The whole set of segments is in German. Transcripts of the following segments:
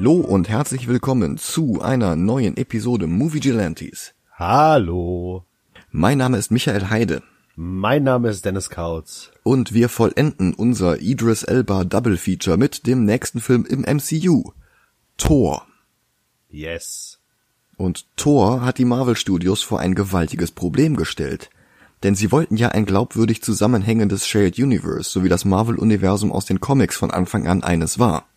Hallo und herzlich willkommen zu einer neuen Episode Movie Gelantes. Hallo. Mein Name ist Michael Heide. Mein Name ist Dennis Kautz. Und wir vollenden unser Idris Elba Double Feature mit dem nächsten Film im MCU. Thor. Yes. Und Thor hat die Marvel Studios vor ein gewaltiges Problem gestellt. Denn sie wollten ja ein glaubwürdig zusammenhängendes Shared Universe, so wie das Marvel-Universum aus den Comics von Anfang an eines war.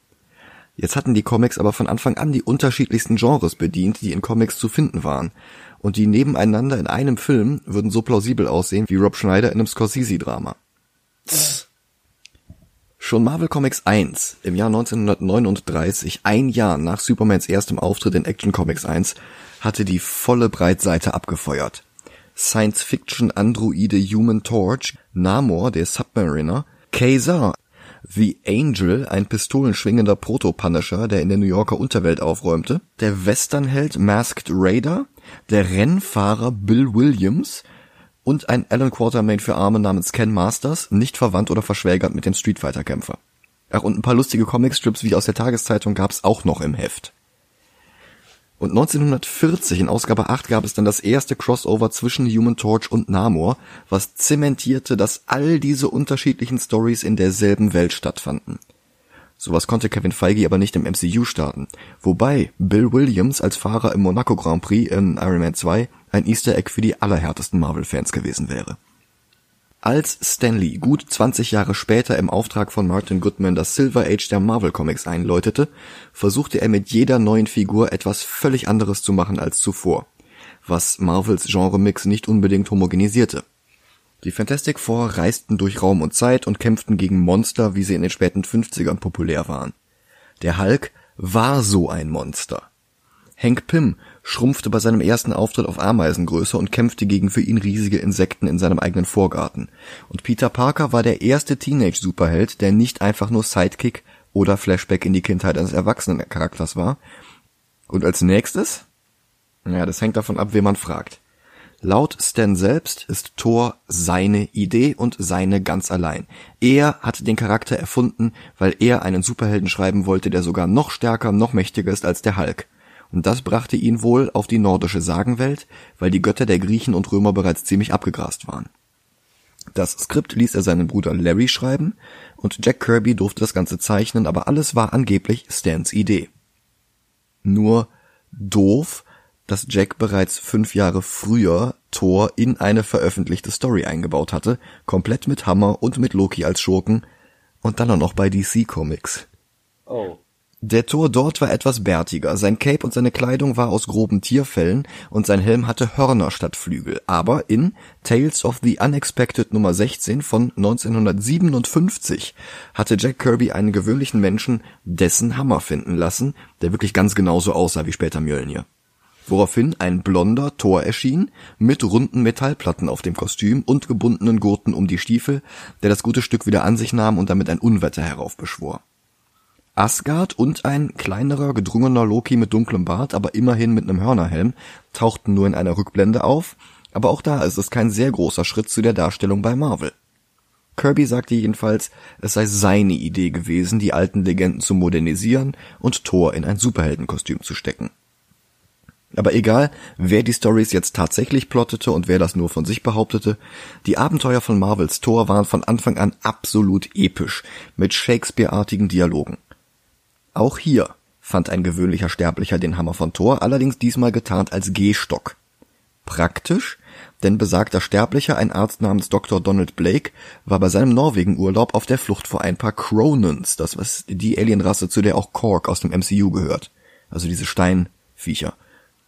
Jetzt hatten die Comics aber von Anfang an die unterschiedlichsten Genres bedient, die in Comics zu finden waren. Und die nebeneinander in einem Film würden so plausibel aussehen wie Rob Schneider in einem Scorsese-Drama. Schon Marvel Comics 1 im Jahr 1939, ein Jahr nach Supermans erstem Auftritt in Action Comics 1, hatte die volle Breitseite abgefeuert. Science-Fiction-Androide Human Torch, Namor, der Submariner, Kazar, The Angel, ein pistolenschwingender Proto-Punisher, der in der New Yorker Unterwelt aufräumte, der Westernheld Masked Raider, der Rennfahrer Bill Williams und ein Alan Quartermain für Arme namens Ken Masters, nicht verwandt oder verschwägert mit dem Street Fighter Kämpfer. Ach, und ein paar lustige Comicstrips wie aus der Tageszeitung gab's auch noch im Heft. Und 1940 in Ausgabe 8 gab es dann das erste Crossover zwischen Human Torch und Namor, was zementierte, dass all diese unterschiedlichen Stories in derselben Welt stattfanden. Sowas konnte Kevin Feige aber nicht im MCU starten. Wobei Bill Williams als Fahrer im Monaco Grand Prix in Iron Man 2 ein Easter Egg für die allerhärtesten Marvel-Fans gewesen wäre. Als Stan Lee gut 20 Jahre später im Auftrag von Martin Goodman das Silver Age der Marvel Comics einläutete, versuchte er mit jeder neuen Figur etwas völlig anderes zu machen als zuvor, was Marvels Genremix nicht unbedingt homogenisierte. Die Fantastic Four reisten durch Raum und Zeit und kämpften gegen Monster, wie sie in den späten 50ern populär waren. Der Hulk war so ein Monster. Hank Pym schrumpfte bei seinem ersten Auftritt auf Ameisengröße und kämpfte gegen für ihn riesige Insekten in seinem eigenen Vorgarten. Und Peter Parker war der erste Teenage-Superheld, der nicht einfach nur Sidekick oder Flashback in die Kindheit eines erwachsenen Charakters war. Und als nächstes? Ja, das hängt davon ab, wen man fragt. Laut Stan selbst ist Thor seine Idee und seine ganz allein. Er hat den Charakter erfunden, weil er einen Superhelden schreiben wollte, der sogar noch stärker, noch mächtiger ist als der Hulk und das brachte ihn wohl auf die nordische Sagenwelt, weil die Götter der Griechen und Römer bereits ziemlich abgegrast waren. Das Skript ließ er seinen Bruder Larry schreiben und Jack Kirby durfte das Ganze zeichnen, aber alles war angeblich Stans Idee. Nur doof, dass Jack bereits fünf Jahre früher Thor in eine veröffentlichte Story eingebaut hatte, komplett mit Hammer und mit Loki als Schurken und dann auch noch bei DC Comics. Oh. Der Tor dort war etwas bärtiger, sein Cape und seine Kleidung war aus groben Tierfellen und sein Helm hatte Hörner statt Flügel, aber in Tales of the Unexpected Nummer 16 von 1957 hatte Jack Kirby einen gewöhnlichen Menschen dessen Hammer finden lassen, der wirklich ganz genauso aussah wie später Mjölnir. Woraufhin ein blonder Tor erschien, mit runden Metallplatten auf dem Kostüm und gebundenen Gurten um die Stiefel, der das gute Stück wieder an sich nahm und damit ein Unwetter heraufbeschwor. Asgard und ein kleinerer, gedrungener Loki mit dunklem Bart, aber immerhin mit einem Hörnerhelm, tauchten nur in einer Rückblende auf, aber auch da ist es kein sehr großer Schritt zu der Darstellung bei Marvel. Kirby sagte jedenfalls, es sei seine Idee gewesen, die alten Legenden zu modernisieren und Thor in ein Superheldenkostüm zu stecken. Aber egal, wer die Stories jetzt tatsächlich plottete und wer das nur von sich behauptete, die Abenteuer von Marvels Thor waren von Anfang an absolut episch, mit Shakespeare-artigen Dialogen. Auch hier fand ein gewöhnlicher Sterblicher den Hammer von Thor, allerdings diesmal getarnt als Gehstock. Praktisch, denn besagter Sterblicher, ein Arzt namens Dr. Donald Blake, war bei seinem Norwegen-Urlaub auf der Flucht vor ein paar Cronons, das ist die Alienrasse, zu der auch Korg aus dem MCU gehört. Also diese Steinviecher.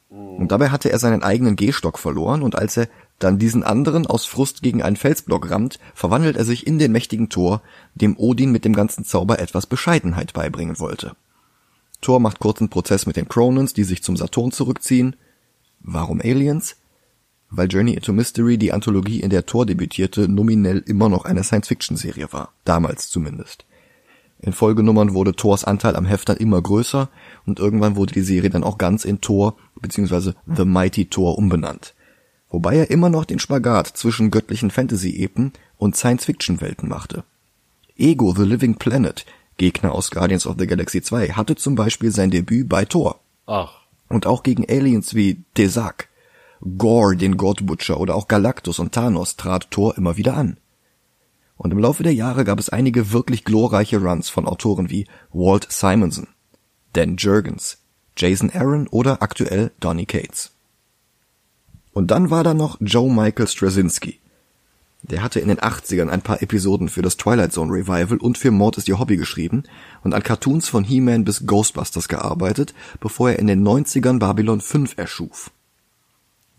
Und dabei hatte er seinen eigenen Gehstock verloren und als er dann diesen anderen aus Frust gegen einen Felsblock rammt, verwandelt er sich in den mächtigen Thor, dem Odin mit dem ganzen Zauber etwas Bescheidenheit beibringen wollte. Thor macht kurzen Prozess mit den Cronons, die sich zum Saturn zurückziehen. Warum Aliens? Weil Journey into Mystery, die Anthologie, in der Thor debütierte, nominell immer noch eine Science-Fiction-Serie war. Damals zumindest. In Folgenummern wurde Thors Anteil am Heft dann immer größer und irgendwann wurde die Serie dann auch ganz in Thor bzw. The Mighty Thor umbenannt wobei er immer noch den Spagat zwischen göttlichen Fantasy-Epen und Science-Fiction-Welten machte. Ego The Living Planet Gegner aus Guardians of the Galaxy 2, hatte zum Beispiel sein Debüt bei Thor. Ach. Und auch gegen Aliens wie Desak, Gore, den God Butcher oder auch Galactus und Thanos trat Thor immer wieder an. Und im Laufe der Jahre gab es einige wirklich glorreiche Runs von Autoren wie Walt Simonson, Dan Jurgens, Jason Aaron oder aktuell Donny Cates. Und dann war da noch Joe Michael Straczynski. Der hatte in den 80ern ein paar Episoden für das Twilight Zone Revival und für Mord ist ihr Hobby geschrieben und an Cartoons von He-Man bis Ghostbusters gearbeitet, bevor er in den 90ern Babylon 5 erschuf.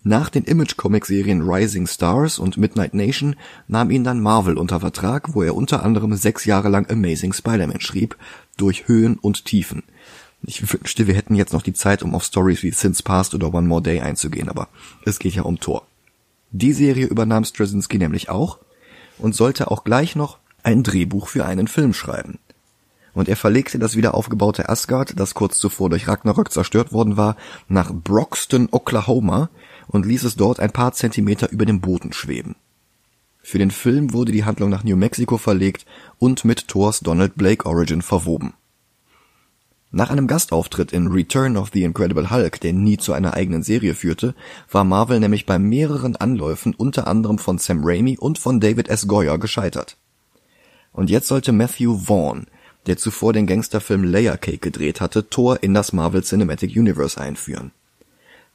Nach den Image-Comic-Serien Rising Stars und Midnight Nation nahm ihn dann Marvel unter Vertrag, wo er unter anderem sechs Jahre lang Amazing Spider-Man schrieb, durch Höhen und Tiefen. Ich wünschte, wir hätten jetzt noch die Zeit, um auf Stories wie Since Past oder One More Day einzugehen, aber es geht ja um Thor. Die Serie übernahm Straczynski nämlich auch und sollte auch gleich noch ein Drehbuch für einen Film schreiben. Und er verlegte das wieder aufgebaute Asgard, das kurz zuvor durch Ragnarök zerstört worden war, nach Broxton, Oklahoma und ließ es dort ein paar Zentimeter über dem Boden schweben. Für den Film wurde die Handlung nach New Mexico verlegt und mit Thors Donald Blake Origin verwoben. Nach einem Gastauftritt in Return of the Incredible Hulk, der nie zu einer eigenen Serie führte, war Marvel nämlich bei mehreren Anläufen unter anderem von Sam Raimi und von David S. Goyer gescheitert. Und jetzt sollte Matthew Vaughn, der zuvor den Gangsterfilm Layer Cake gedreht hatte, Thor in das Marvel Cinematic Universe einführen.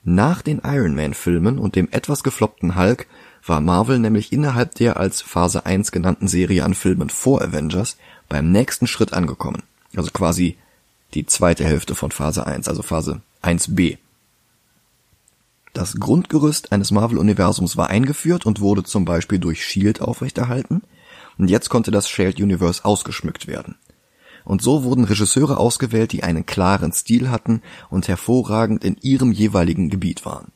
Nach den Iron Man Filmen und dem etwas gefloppten Hulk war Marvel nämlich innerhalb der als Phase 1 genannten Serie an Filmen vor Avengers beim nächsten Schritt angekommen. Also quasi die zweite Hälfte von Phase 1, also Phase 1b. Das Grundgerüst eines Marvel-Universums war eingeführt und wurde zum Beispiel durch Shield aufrechterhalten, und jetzt konnte das Shared Universe ausgeschmückt werden. Und so wurden Regisseure ausgewählt, die einen klaren Stil hatten und hervorragend in ihrem jeweiligen Gebiet waren.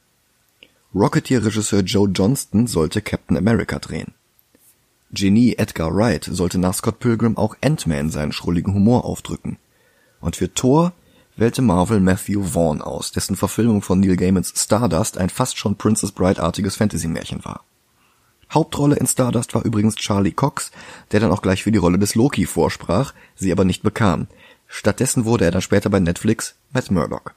Rocketeer-Regisseur Joe Johnston sollte Captain America drehen. Genie Edgar Wright sollte nach Scott Pilgrim auch Ant-Man seinen schrulligen Humor aufdrücken. Und für Thor wählte Marvel Matthew Vaughn aus, dessen Verfilmung von Neil Gaimans Stardust ein fast schon Princess Bride-artiges Fantasy-Märchen war. Hauptrolle in Stardust war übrigens Charlie Cox, der dann auch gleich für die Rolle des Loki vorsprach, sie aber nicht bekam. Stattdessen wurde er dann später bei Netflix Matt Murdock.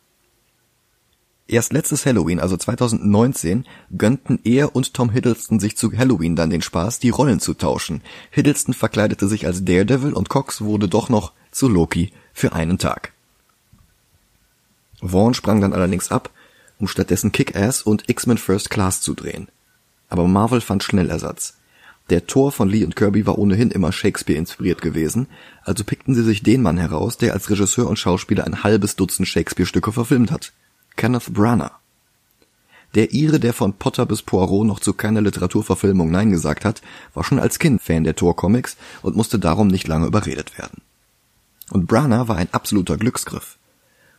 Erst letztes Halloween, also 2019, gönnten er und Tom Hiddleston sich zu Halloween dann den Spaß, die Rollen zu tauschen. Hiddleston verkleidete sich als Daredevil und Cox wurde doch noch zu Loki für einen Tag. Vaughn sprang dann allerdings ab, um stattdessen Kick-Ass und X-Men First Class zu drehen. Aber Marvel fand schnell Ersatz. Der Tor von Lee und Kirby war ohnehin immer Shakespeare inspiriert gewesen, also pickten sie sich den Mann heraus, der als Regisseur und Schauspieler ein halbes Dutzend Shakespeare-Stücke verfilmt hat. Kenneth Branagh. Der Ire, der von Potter bis Poirot noch zu keiner Literaturverfilmung Nein gesagt hat, war schon als Kind Fan der Thor-Comics und musste darum nicht lange überredet werden. Und Branagh war ein absoluter Glücksgriff.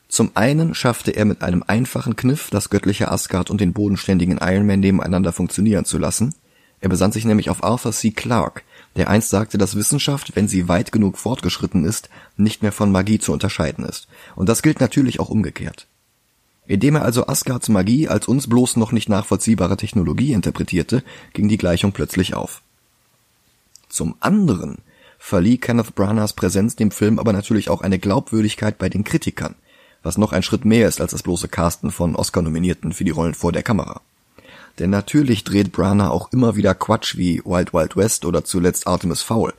Zum einen schaffte er mit einem einfachen Kniff, das göttliche Asgard und den bodenständigen Iron Man nebeneinander funktionieren zu lassen. Er besann sich nämlich auf Arthur C. Clarke, der einst sagte, dass Wissenschaft, wenn sie weit genug fortgeschritten ist, nicht mehr von Magie zu unterscheiden ist. Und das gilt natürlich auch umgekehrt. Indem er also Asgards Magie als uns bloß noch nicht nachvollziehbare Technologie interpretierte, ging die Gleichung plötzlich auf. Zum anderen verlieh Kenneth Branaghs Präsenz dem Film aber natürlich auch eine Glaubwürdigkeit bei den Kritikern – was noch ein Schritt mehr ist als das bloße Casten von Oscar-Nominierten für die Rollen vor der Kamera. Denn natürlich dreht Branagh auch immer wieder Quatsch wie Wild Wild West oder zuletzt Artemis Fowl.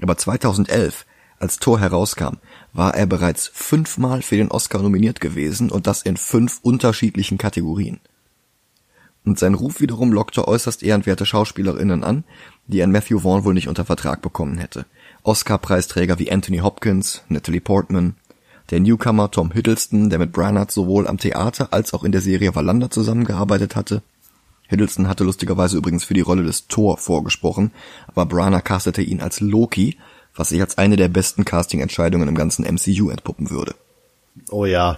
Aber 2011, als Thor herauskam, war er bereits fünfmal für den Oscar nominiert gewesen und das in fünf unterschiedlichen Kategorien. Und sein Ruf wiederum lockte äußerst ehrenwerte Schauspielerinnen an, die ein Matthew Vaughn wohl nicht unter Vertrag bekommen hätte. Oscar-Preisträger wie Anthony Hopkins, Natalie Portman, der Newcomer Tom Hiddleston, der mit Branagh sowohl am Theater als auch in der Serie Wallander zusammengearbeitet hatte. Hiddleston hatte lustigerweise übrigens für die Rolle des Thor vorgesprochen, aber Branagh castete ihn als Loki, was sich als eine der besten Casting-Entscheidungen im ganzen MCU entpuppen würde. Oh ja.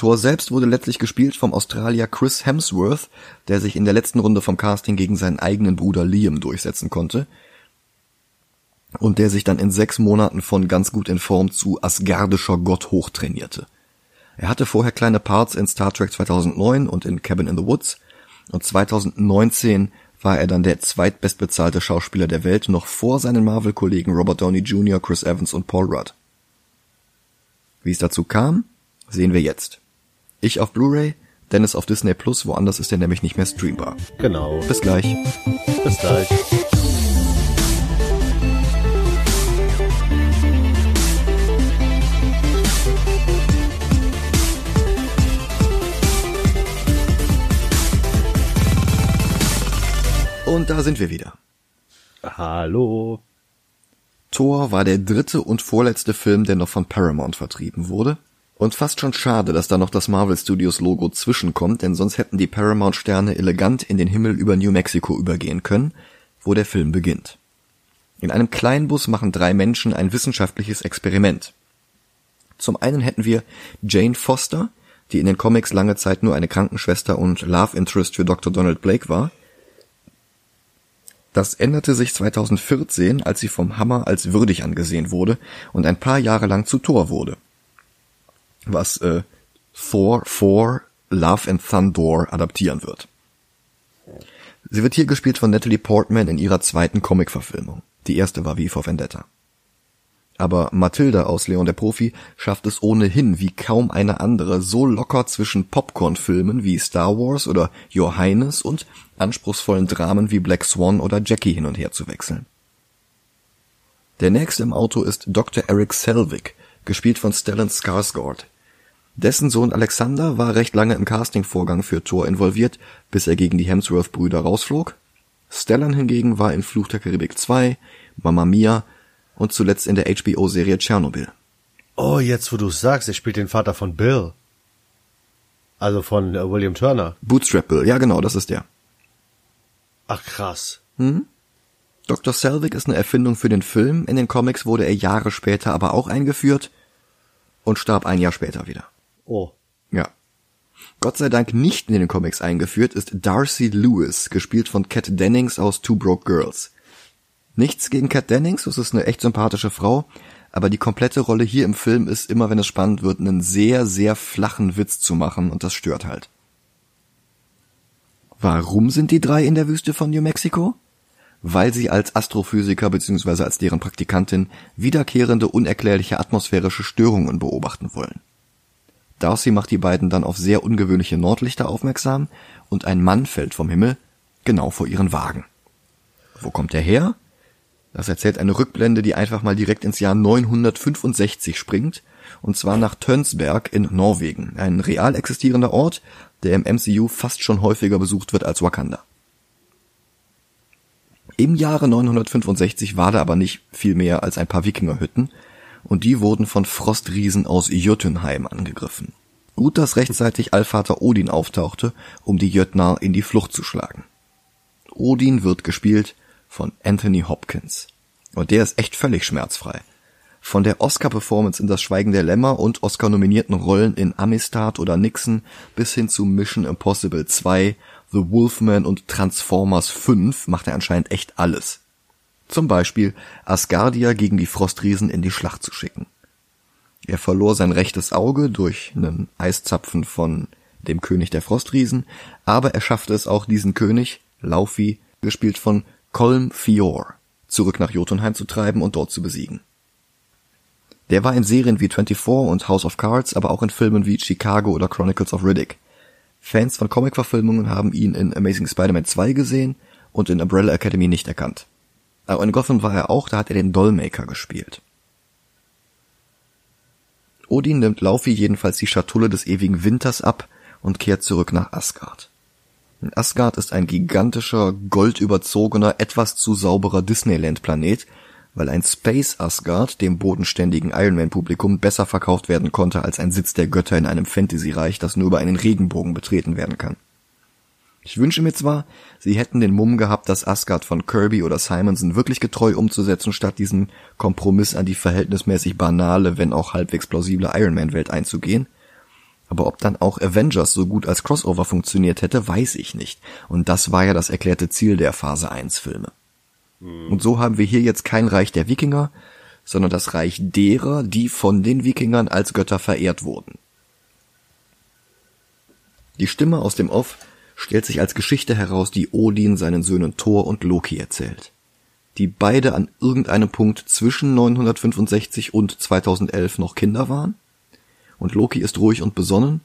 Thor selbst wurde letztlich gespielt vom Australier Chris Hemsworth, der sich in der letzten Runde vom Casting gegen seinen eigenen Bruder Liam durchsetzen konnte und der sich dann in sechs Monaten von ganz gut in Form zu asgardischer Gott hochtrainierte. Er hatte vorher kleine Parts in Star Trek 2009 und in Cabin in the Woods und 2019 war er dann der zweitbestbezahlte Schauspieler der Welt, noch vor seinen Marvel-Kollegen Robert Downey Jr., Chris Evans und Paul Rudd. Wie es dazu kam, sehen wir jetzt. Ich auf Blu-ray, Dennis auf Disney Plus, woanders ist er nämlich nicht mehr streambar. Genau. Bis gleich. Bis gleich. Und da sind wir wieder. Hallo. Thor war der dritte und vorletzte Film, der noch von Paramount vertrieben wurde. Und fast schon schade, dass da noch das Marvel Studios Logo zwischenkommt, denn sonst hätten die Paramount Sterne elegant in den Himmel über New Mexico übergehen können, wo der Film beginnt. In einem Kleinbus machen drei Menschen ein wissenschaftliches Experiment. Zum einen hätten wir Jane Foster, die in den Comics lange Zeit nur eine Krankenschwester und Love Interest für Dr. Donald Blake war. Das änderte sich 2014, als sie vom Hammer als würdig angesehen wurde und ein paar Jahre lang zu Thor wurde. Was äh, Thor 4 Love and Thunder adaptieren wird. Sie wird hier gespielt von Natalie Portman in ihrer zweiten Comic-Verfilmung. Die erste war wie for Vendetta. Aber Mathilda aus Leon der Profi schafft es ohnehin wie kaum eine andere so locker zwischen Popcorn-Filmen wie Star Wars oder Highness und anspruchsvollen Dramen wie Black Swan oder Jackie hin und her zu wechseln. Der nächste im Auto ist Dr. Eric Selvig, gespielt von Stellan Skarsgård. Dessen Sohn Alexander war recht lange im Castingvorgang für Thor involviert, bis er gegen die Hemsworth-Brüder rausflog. Stellan hingegen war in Fluch der Karibik 2, Mamma Mia und zuletzt in der HBO-Serie Tschernobyl. Oh, jetzt wo du sagst, er spielt den Vater von Bill. Also von äh, William Turner. Bootstrap Bill, ja genau, das ist der. Ach krass. Dr. Selvig ist eine Erfindung für den Film, in den Comics wurde er Jahre später aber auch eingeführt und starb ein Jahr später wieder. Oh. Ja. Gott sei Dank nicht in den Comics eingeführt ist Darcy Lewis, gespielt von Kat Dennings aus Two Broke Girls. Nichts gegen Kat Dennings, das ist eine echt sympathische Frau, aber die komplette Rolle hier im Film ist immer, wenn es spannend wird, einen sehr, sehr flachen Witz zu machen und das stört halt. Warum sind die drei in der Wüste von New Mexico? Weil sie als Astrophysiker bzw. als deren Praktikantin wiederkehrende unerklärliche atmosphärische Störungen beobachten wollen. Darcy macht die beiden dann auf sehr ungewöhnliche Nordlichter aufmerksam und ein Mann fällt vom Himmel genau vor ihren Wagen. Wo kommt er her? Das erzählt eine Rückblende, die einfach mal direkt ins Jahr 965 springt, und zwar nach Tönsberg in Norwegen, ein real existierender Ort, der im MCU fast schon häufiger besucht wird als Wakanda. Im Jahre 965 war da aber nicht viel mehr als ein paar Wikingerhütten, und die wurden von Frostriesen aus Jötunheim angegriffen. Gut, dass rechtzeitig Allvater Odin auftauchte, um die Jötnar in die Flucht zu schlagen. Odin wird gespielt von Anthony Hopkins. Und der ist echt völlig schmerzfrei. Von der Oscar-Performance in Das Schweigen der Lämmer und Oscar-nominierten Rollen in Amistad oder Nixon bis hin zu Mission Impossible 2, The Wolfman und Transformers 5 macht er anscheinend echt alles. Zum Beispiel Asgardia gegen die Frostriesen in die Schlacht zu schicken. Er verlor sein rechtes Auge durch einen Eiszapfen von dem König der Frostriesen, aber er schaffte es auch diesen König, Laufey, gespielt von Colm Fior, zurück nach Jotunheim zu treiben und dort zu besiegen. Der war in Serien wie 24 und House of Cards, aber auch in Filmen wie Chicago oder Chronicles of Riddick. Fans von Comic-Verfilmungen haben ihn in Amazing Spider-Man 2 gesehen und in Umbrella Academy nicht erkannt. Aber in Gotham war er auch, da hat er den Dollmaker gespielt. Odin nimmt Laufey jedenfalls die Schatulle des ewigen Winters ab und kehrt zurück nach Asgard. Asgard ist ein gigantischer, goldüberzogener, etwas zu sauberer Disneyland-Planet, weil ein Space Asgard dem bodenständigen Iron Man Publikum besser verkauft werden konnte als ein Sitz der Götter in einem Fantasy-Reich, das nur über einen Regenbogen betreten werden kann. Ich wünsche mir zwar, sie hätten den Mumm gehabt, das Asgard von Kirby oder Simonson wirklich getreu umzusetzen, statt diesen Kompromiss an die verhältnismäßig banale, wenn auch halbwegs plausible Iron Man Welt einzugehen. Aber ob dann auch Avengers so gut als Crossover funktioniert hätte, weiß ich nicht. Und das war ja das erklärte Ziel der Phase 1 Filme. Und so haben wir hier jetzt kein Reich der Wikinger, sondern das Reich derer, die von den Wikingern als Götter verehrt wurden. Die Stimme aus dem Off stellt sich als Geschichte heraus, die Odin seinen Söhnen Thor und Loki erzählt. Die beide an irgendeinem Punkt zwischen 965 und 2011 noch Kinder waren. Und Loki ist ruhig und besonnen,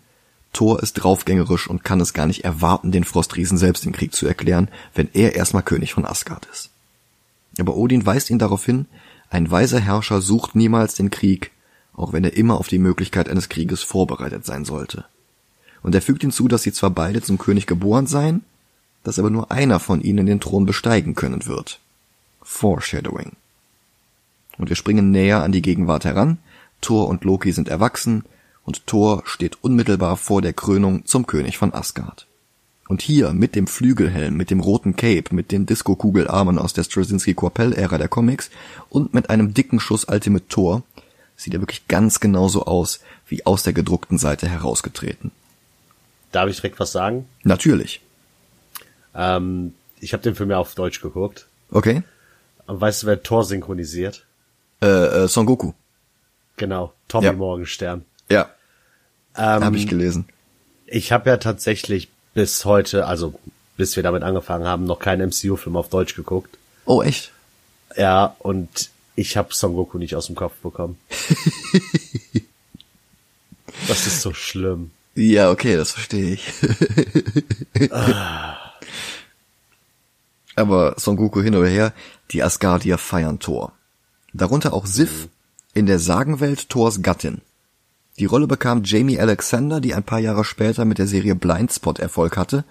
Thor ist draufgängerisch und kann es gar nicht erwarten, den Frostriesen selbst den Krieg zu erklären, wenn er erstmal König von Asgard ist. Aber Odin weist ihn darauf hin, ein weiser Herrscher sucht niemals den Krieg, auch wenn er immer auf die Möglichkeit eines Krieges vorbereitet sein sollte. Und er fügt hinzu, dass sie zwar beide zum König geboren seien, dass aber nur einer von ihnen den Thron besteigen können wird. Foreshadowing. Und wir springen näher an die Gegenwart heran, Thor und Loki sind erwachsen, und Thor steht unmittelbar vor der Krönung zum König von Asgard. Und hier mit dem Flügelhelm, mit dem roten Cape, mit den Disco-Kugelarmen aus der Straczynski-Korpell-Ära der Comics und mit einem dicken Schuss Ultimate Thor sieht er wirklich ganz genauso aus, wie aus der gedruckten Seite herausgetreten. Darf ich direkt was sagen? Natürlich. Ähm, ich habe den Film ja auf Deutsch geguckt. Okay. Und weißt du, wer Thor synchronisiert? Äh, äh Son Goku. Genau, Tommy Ja. Morgenstern. Ja, Ähm, habe ich gelesen. Ich habe ja tatsächlich bis heute, also bis wir damit angefangen haben, noch keinen MCU-Film auf Deutsch geguckt. Oh, echt? Ja, und ich habe Son Goku nicht aus dem Kopf bekommen. das ist so schlimm. Ja, okay, das verstehe ich. Aber Son Goku hin oder her, die Asgardier feiern Thor. Darunter auch Sif, in der Sagenwelt Thors Gattin. Die Rolle bekam Jamie Alexander, die ein paar Jahre später mit der Serie Blindspot Erfolg hatte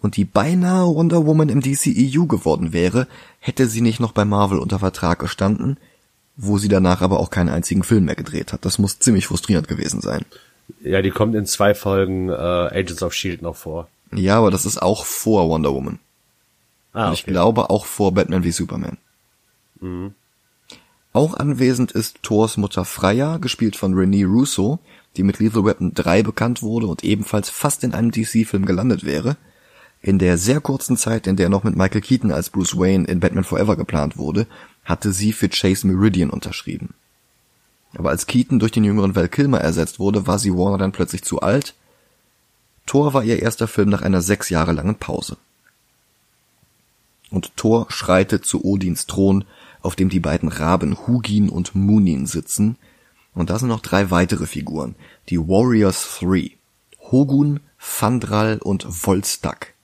und die beinahe Wonder Woman im DCEU geworden wäre, hätte sie nicht noch bei Marvel unter Vertrag gestanden, wo sie danach aber auch keinen einzigen Film mehr gedreht hat. Das muss ziemlich frustrierend gewesen sein. Ja, die kommt in zwei Folgen äh, Agents of Shield noch vor. Ja, aber das ist auch vor Wonder Woman. Ah, Und ich glaube auch vor Batman wie Superman. Auch anwesend ist Thors Mutter Freya, gespielt von Renée Russo, die mit Lethal Weapon 3 bekannt wurde und ebenfalls fast in einem DC-Film gelandet wäre. In der sehr kurzen Zeit, in der noch mit Michael Keaton als Bruce Wayne in Batman Forever geplant wurde, hatte sie für Chase Meridian unterschrieben. Aber als Keaton durch den jüngeren Val Kilmer ersetzt wurde, war sie Warner dann plötzlich zu alt. Thor war ihr erster Film nach einer sechs Jahre langen Pause und Thor schreitet zu Odins Thron, auf dem die beiden Raben Hugin und Munin sitzen. Und da sind noch drei weitere Figuren, die Warriors Three. Hogun, Fandral und Volstak.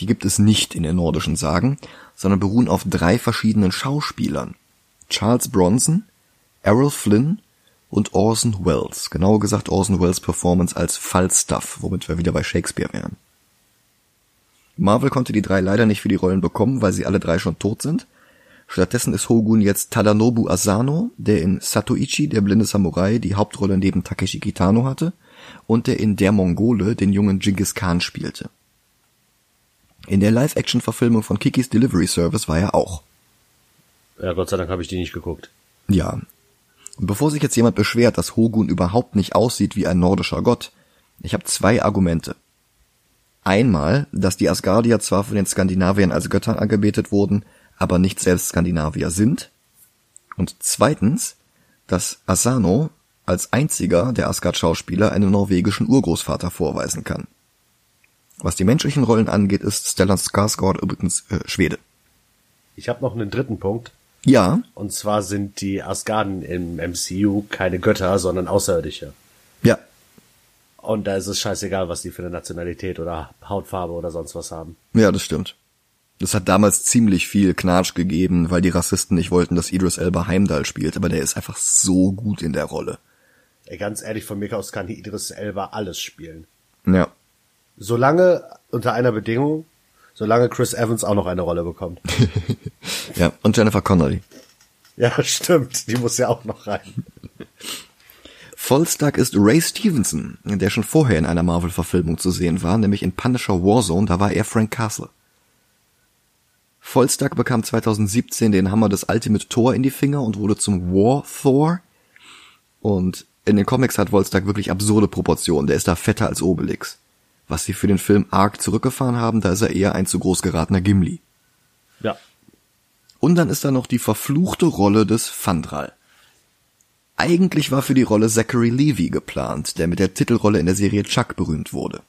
Die gibt es nicht in den nordischen Sagen, sondern beruhen auf drei verschiedenen Schauspielern. Charles Bronson, Errol Flynn und Orson Welles. Genauer gesagt Orson Welles Performance als Falstaff, womit wir wieder bei Shakespeare wären. Marvel konnte die drei leider nicht für die Rollen bekommen, weil sie alle drei schon tot sind. Stattdessen ist Hogun jetzt Tadanobu Asano, der in Satoichi, der blinde Samurai, die Hauptrolle neben Takeshi Kitano hatte und der in Der Mongole den jungen Genghis Khan spielte. In der Live-Action-Verfilmung von Kikis Delivery Service war er auch. Ja, Gott sei Dank habe ich die nicht geguckt. Ja. Und bevor sich jetzt jemand beschwert, dass Hogun überhaupt nicht aussieht wie ein nordischer Gott, ich habe zwei Argumente. Einmal, dass die Asgardier zwar von den Skandinaviern als Götter angebetet wurden, aber nicht selbst Skandinavier sind. Und zweitens, dass Asano als einziger der Asgard-Schauspieler einen norwegischen Urgroßvater vorweisen kann. Was die menschlichen Rollen angeht, ist Stellan Skarsgård übrigens äh, Schwede. Ich habe noch einen dritten Punkt. Ja, Und zwar sind die Asgarden im MCU keine Götter, sondern Außerirdische. ja, Und da ist es scheißegal, was die für eine Nationalität oder Hautfarbe oder sonst was haben. Ja, das stimmt. Das hat damals ziemlich viel Knatsch gegeben, weil die Rassisten nicht wollten, dass Idris Elba Heimdall spielt, aber der ist einfach so gut in der Rolle. Ey, ganz ehrlich, von mir aus kann Idris Elba alles spielen. Ja. Solange, unter einer Bedingung, solange Chris Evans auch noch eine Rolle bekommt. Ja, und Jennifer Connelly. ja, stimmt, die muss ja auch noch rein. Volstagg ist Ray Stevenson, der schon vorher in einer Marvel-Verfilmung zu sehen war, nämlich in Punisher Warzone, da war er Frank Castle. Volstagg bekam 2017 den Hammer des Ultimate Thor in die Finger und wurde zum War Thor. Und in den Comics hat Volstagg wirklich absurde Proportionen, der ist da fetter als Obelix. Was sie für den Film arg zurückgefahren haben, da ist er eher ein zu groß geratener Gimli. Ja. Und dann ist da noch die verfluchte Rolle des Fandral. Eigentlich war für die Rolle Zachary Levy geplant, der mit der Titelrolle in der Serie Chuck berühmt wurde.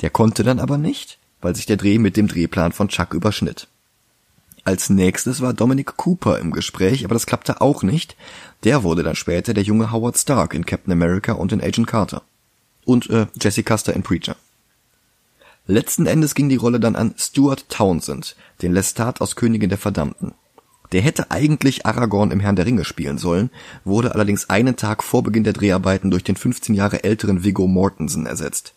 Der konnte dann aber nicht, weil sich der Dreh mit dem Drehplan von Chuck überschnitt. Als nächstes war Dominic Cooper im Gespräch, aber das klappte auch nicht. Der wurde dann später der junge Howard Stark in Captain America und in Agent Carter. Und äh, Jesse Custer in Preacher. Letzten Endes ging die Rolle dann an Stuart Townsend, den Lestat aus Königin der Verdammten. Der hätte eigentlich Aragorn im Herrn der Ringe spielen sollen, wurde allerdings einen Tag vor Beginn der Dreharbeiten durch den 15 Jahre älteren Viggo Mortensen ersetzt.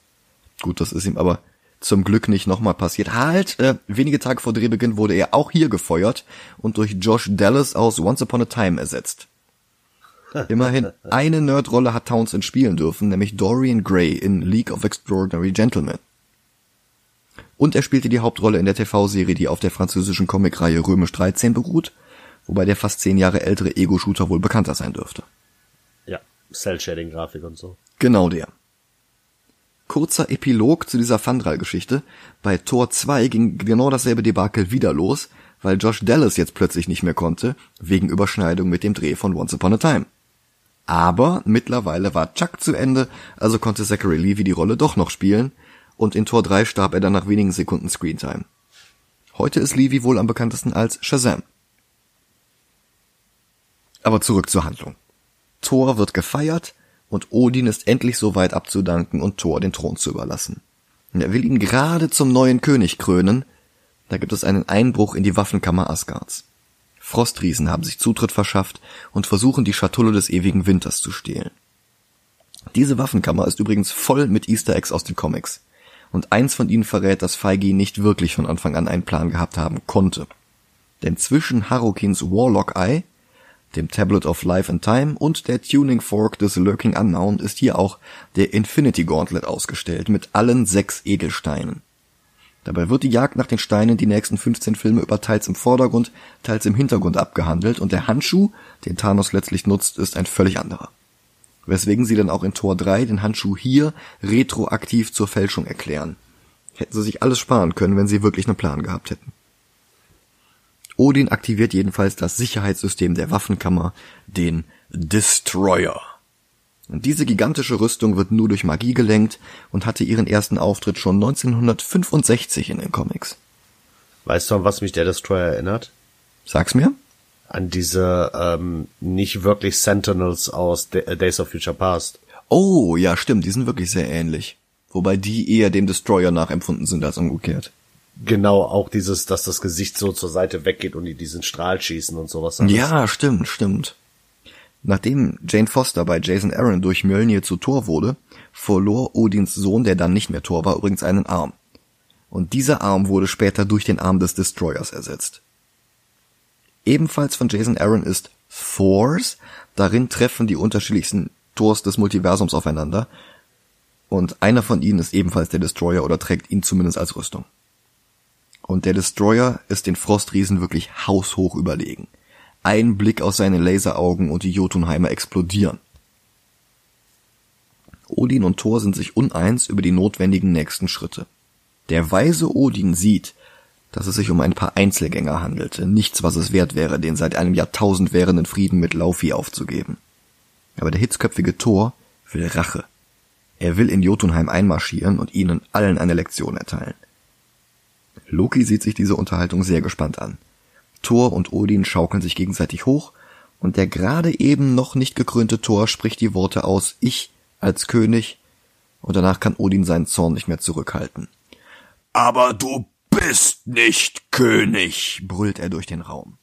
Gut, das ist ihm aber zum Glück nicht nochmal passiert. Halt, äh, wenige Tage vor Drehbeginn wurde er auch hier gefeuert und durch Josh Dallas aus Once Upon a Time ersetzt. Immerhin eine Nerdrolle hat Townsend spielen dürfen, nämlich Dorian Gray in League of Extraordinary Gentlemen. Und er spielte die Hauptrolle in der TV-Serie, die auf der französischen Comicreihe Römisch 13 beruht, wobei der fast zehn Jahre ältere Ego-Shooter wohl bekannter sein dürfte. Ja, Cell-Shading-Grafik und so. Genau der. Kurzer Epilog zu dieser Fandral-Geschichte. Bei Tor 2 ging genau dasselbe Debakel wieder los, weil Josh Dallas jetzt plötzlich nicht mehr konnte, wegen Überschneidung mit dem Dreh von Once Upon a Time. Aber mittlerweile war Chuck zu Ende, also konnte Zachary Levy die Rolle doch noch spielen, und in Tor 3 starb er dann nach wenigen Sekunden Screentime. Heute ist Levy wohl am bekanntesten als Shazam. Aber zurück zur Handlung. Thor wird gefeiert, und Odin ist endlich so weit abzudanken und Thor den Thron zu überlassen. Er will ihn gerade zum neuen König krönen, da gibt es einen Einbruch in die Waffenkammer Asgards. Frostriesen haben sich Zutritt verschafft und versuchen die Schatulle des ewigen Winters zu stehlen. Diese Waffenkammer ist übrigens voll mit Easter Eggs aus den Comics. Und eins von ihnen verrät, dass Feige nicht wirklich von Anfang an einen Plan gehabt haben konnte. Denn zwischen Harokins Warlock Eye dem Tablet of Life and Time und der Tuning Fork des Lurking Unknown ist hier auch der Infinity Gauntlet ausgestellt mit allen sechs Edelsteinen. Dabei wird die Jagd nach den Steinen die nächsten 15 Filme über teils im Vordergrund, teils im Hintergrund abgehandelt und der Handschuh, den Thanos letztlich nutzt, ist ein völlig anderer. Weswegen sie dann auch in Tor 3 den Handschuh hier retroaktiv zur Fälschung erklären. Hätten sie sich alles sparen können, wenn sie wirklich einen Plan gehabt hätten. Odin aktiviert jedenfalls das Sicherheitssystem der Waffenkammer, den Destroyer. Und diese gigantische Rüstung wird nur durch Magie gelenkt und hatte ihren ersten Auftritt schon 1965 in den Comics. Weißt du, an was mich der Destroyer erinnert? Sag's mir. An diese ähm, nicht wirklich Sentinels aus Days of Future Past. Oh, ja, stimmt, die sind wirklich sehr ähnlich. Wobei die eher dem Destroyer nachempfunden sind als umgekehrt. Genau, auch dieses, dass das Gesicht so zur Seite weggeht und die diesen Strahl schießen und sowas. Alles. Ja, stimmt, stimmt. Nachdem Jane Foster bei Jason Aaron durch Mjölnir zu Thor wurde, verlor Odins Sohn, der dann nicht mehr Thor war, übrigens einen Arm. Und dieser Arm wurde später durch den Arm des Destroyers ersetzt. Ebenfalls von Jason Aaron ist Thors. Darin treffen die unterschiedlichsten Thors des Multiversums aufeinander. Und einer von ihnen ist ebenfalls der Destroyer oder trägt ihn zumindest als Rüstung. Und der Destroyer ist den Frostriesen wirklich haushoch überlegen. Ein Blick aus seinen Laseraugen und die Jotunheimer explodieren. Odin und Thor sind sich uneins über die notwendigen nächsten Schritte. Der weise Odin sieht, dass es sich um ein paar Einzelgänger handelt, nichts, was es wert wäre, den seit einem Jahrtausend währenden Frieden mit Laufi aufzugeben. Aber der hitzköpfige Thor will Rache. Er will in Jotunheim einmarschieren und ihnen allen eine Lektion erteilen. Loki sieht sich diese Unterhaltung sehr gespannt an. Thor und Odin schaukeln sich gegenseitig hoch, und der gerade eben noch nicht gekrönte Thor spricht die Worte aus Ich als König, und danach kann Odin seinen Zorn nicht mehr zurückhalten. Aber du bist nicht König, brüllt er durch den Raum.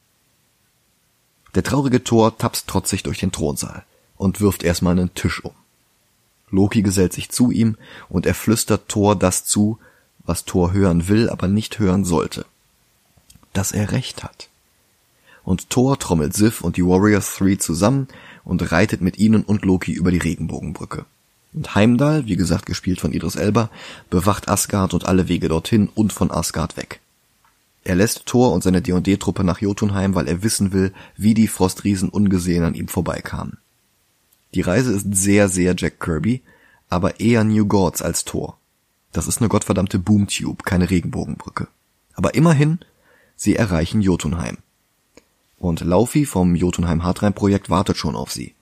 Der traurige Thor tapst trotzig durch den Thronsaal und wirft erstmal einen Tisch um. Loki gesellt sich zu ihm und er flüstert Thor das zu, was Thor hören will, aber nicht hören sollte. Dass er recht hat. Und Thor trommelt Sif und die Warriors Three zusammen und reitet mit ihnen und Loki über die Regenbogenbrücke. Und Heimdall, wie gesagt gespielt von Idris Elba, bewacht Asgard und alle Wege dorthin und von Asgard weg. Er lässt Thor und seine D&D-Truppe nach Jotunheim, weil er wissen will, wie die Frostriesen ungesehen an ihm vorbeikamen. Die Reise ist sehr, sehr Jack Kirby, aber eher New Gods als Thor. Das ist eine gottverdammte Boomtube, keine Regenbogenbrücke. Aber immerhin, sie erreichen Jotunheim. Und Laufi vom Jotunheim Hardrein Projekt wartet schon auf sie.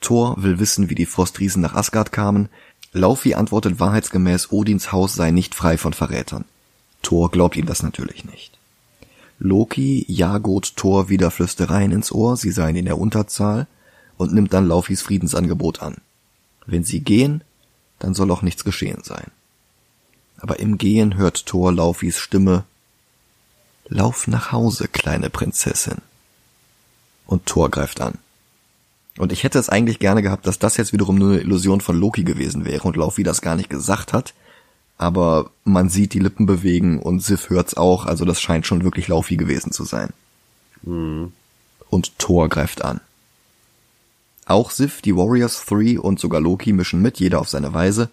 Thor will wissen, wie die Frostriesen nach Asgard kamen. Laufi antwortet wahrheitsgemäß, Odins Haus sei nicht frei von Verrätern. Thor glaubt ihm das natürlich nicht. Loki jagot Thor wieder Flüstereien ins Ohr, sie seien in der Unterzahl, und nimmt dann Laufis Friedensangebot an. Wenn sie gehen, dann soll auch nichts geschehen sein. Aber im Gehen hört Thor Laufis Stimme Lauf nach Hause, kleine Prinzessin. Und Thor greift an. Und ich hätte es eigentlich gerne gehabt, dass das jetzt wiederum nur eine Illusion von Loki gewesen wäre und Laufey das gar nicht gesagt hat. Aber man sieht die Lippen bewegen und Sif hört's auch, also das scheint schon wirklich Laufey gewesen zu sein. Mhm. Und Thor greift an. Auch Sif, die Warriors 3 und sogar Loki mischen mit, jeder auf seine Weise.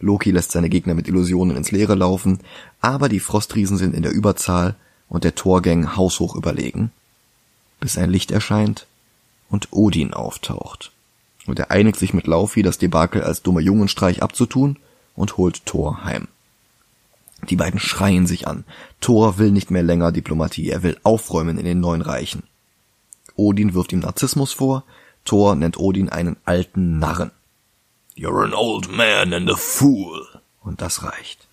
Loki lässt seine Gegner mit Illusionen ins Leere laufen, aber die Frostriesen sind in der Überzahl und der Torgang haushoch überlegen, bis ein Licht erscheint und Odin auftaucht. Und er einigt sich mit Laufey, das Debakel als dummer Jungenstreich abzutun und holt Thor heim. Die beiden schreien sich an. Thor will nicht mehr länger Diplomatie, er will aufräumen in den neuen Reichen. Odin wirft ihm Narzissmus vor, Thor nennt Odin einen alten Narren. You're an old man and a fool. Und das reicht.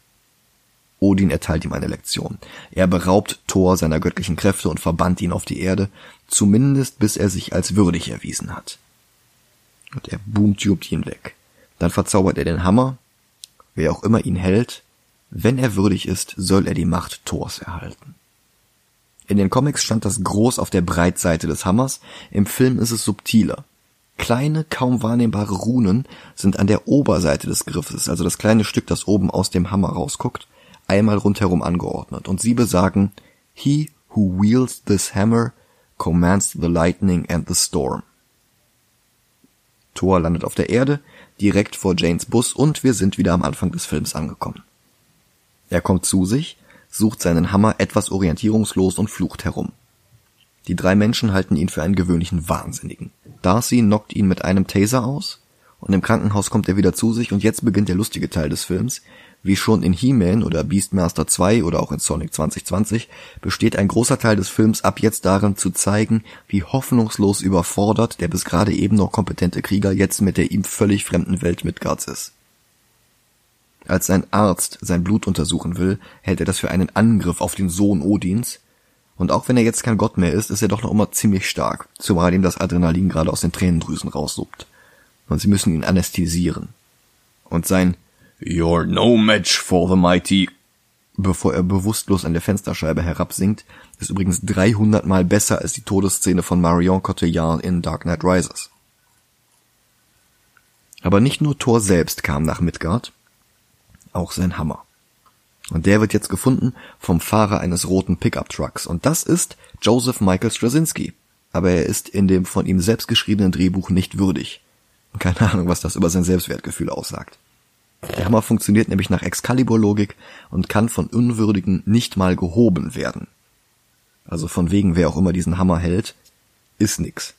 Odin erteilt ihm eine Lektion. Er beraubt Thor seiner göttlichen Kräfte und verbannt ihn auf die Erde, zumindest bis er sich als würdig erwiesen hat. Und er boomtubt ihn weg. Dann verzaubert er den Hammer. Wer auch immer ihn hält, wenn er würdig ist, soll er die Macht Thors erhalten. In den Comics stand das groß auf der Breitseite des Hammers, im Film ist es subtiler. Kleine, kaum wahrnehmbare Runen sind an der Oberseite des Griffes, also das kleine Stück, das oben aus dem Hammer rausguckt, einmal rundherum angeordnet, und sie besagen He who wields this hammer commands the lightning and the storm. Thor landet auf der Erde, direkt vor Janes Bus, und wir sind wieder am Anfang des Films angekommen. Er kommt zu sich, sucht seinen Hammer etwas orientierungslos und flucht herum. Die drei Menschen halten ihn für einen gewöhnlichen Wahnsinnigen. Darcy knockt ihn mit einem Taser aus, und im Krankenhaus kommt er wieder zu sich und jetzt beginnt der lustige Teil des Films. Wie schon in He-Man oder Beastmaster 2 oder auch in Sonic 2020 besteht ein großer Teil des Films ab jetzt darin zu zeigen, wie hoffnungslos überfordert der bis gerade eben noch kompetente Krieger jetzt mit der ihm völlig fremden Welt Midgards ist. Als sein Arzt sein Blut untersuchen will, hält er das für einen Angriff auf den Sohn Odins. Und auch wenn er jetzt kein Gott mehr ist, ist er doch noch immer ziemlich stark, zumal ihm das Adrenalin gerade aus den Tränendrüsen raussuppt. Und sie müssen ihn anästhesieren. Und sein You're no match for the mighty, bevor er bewusstlos an der Fensterscheibe herabsinkt, ist übrigens 300 Mal besser als die Todesszene von Marion Cotillard in Dark Knight Rises. Aber nicht nur Thor selbst kam nach Midgard, auch sein Hammer. Und der wird jetzt gefunden vom Fahrer eines roten Pickup-Trucks. Und das ist Joseph Michael Straczynski. Aber er ist in dem von ihm selbst geschriebenen Drehbuch nicht würdig. Keine Ahnung, was das über sein Selbstwertgefühl aussagt. Der Hammer funktioniert nämlich nach Excalibur-Logik und kann von Unwürdigen nicht mal gehoben werden. Also von wegen, wer auch immer diesen Hammer hält, ist nix.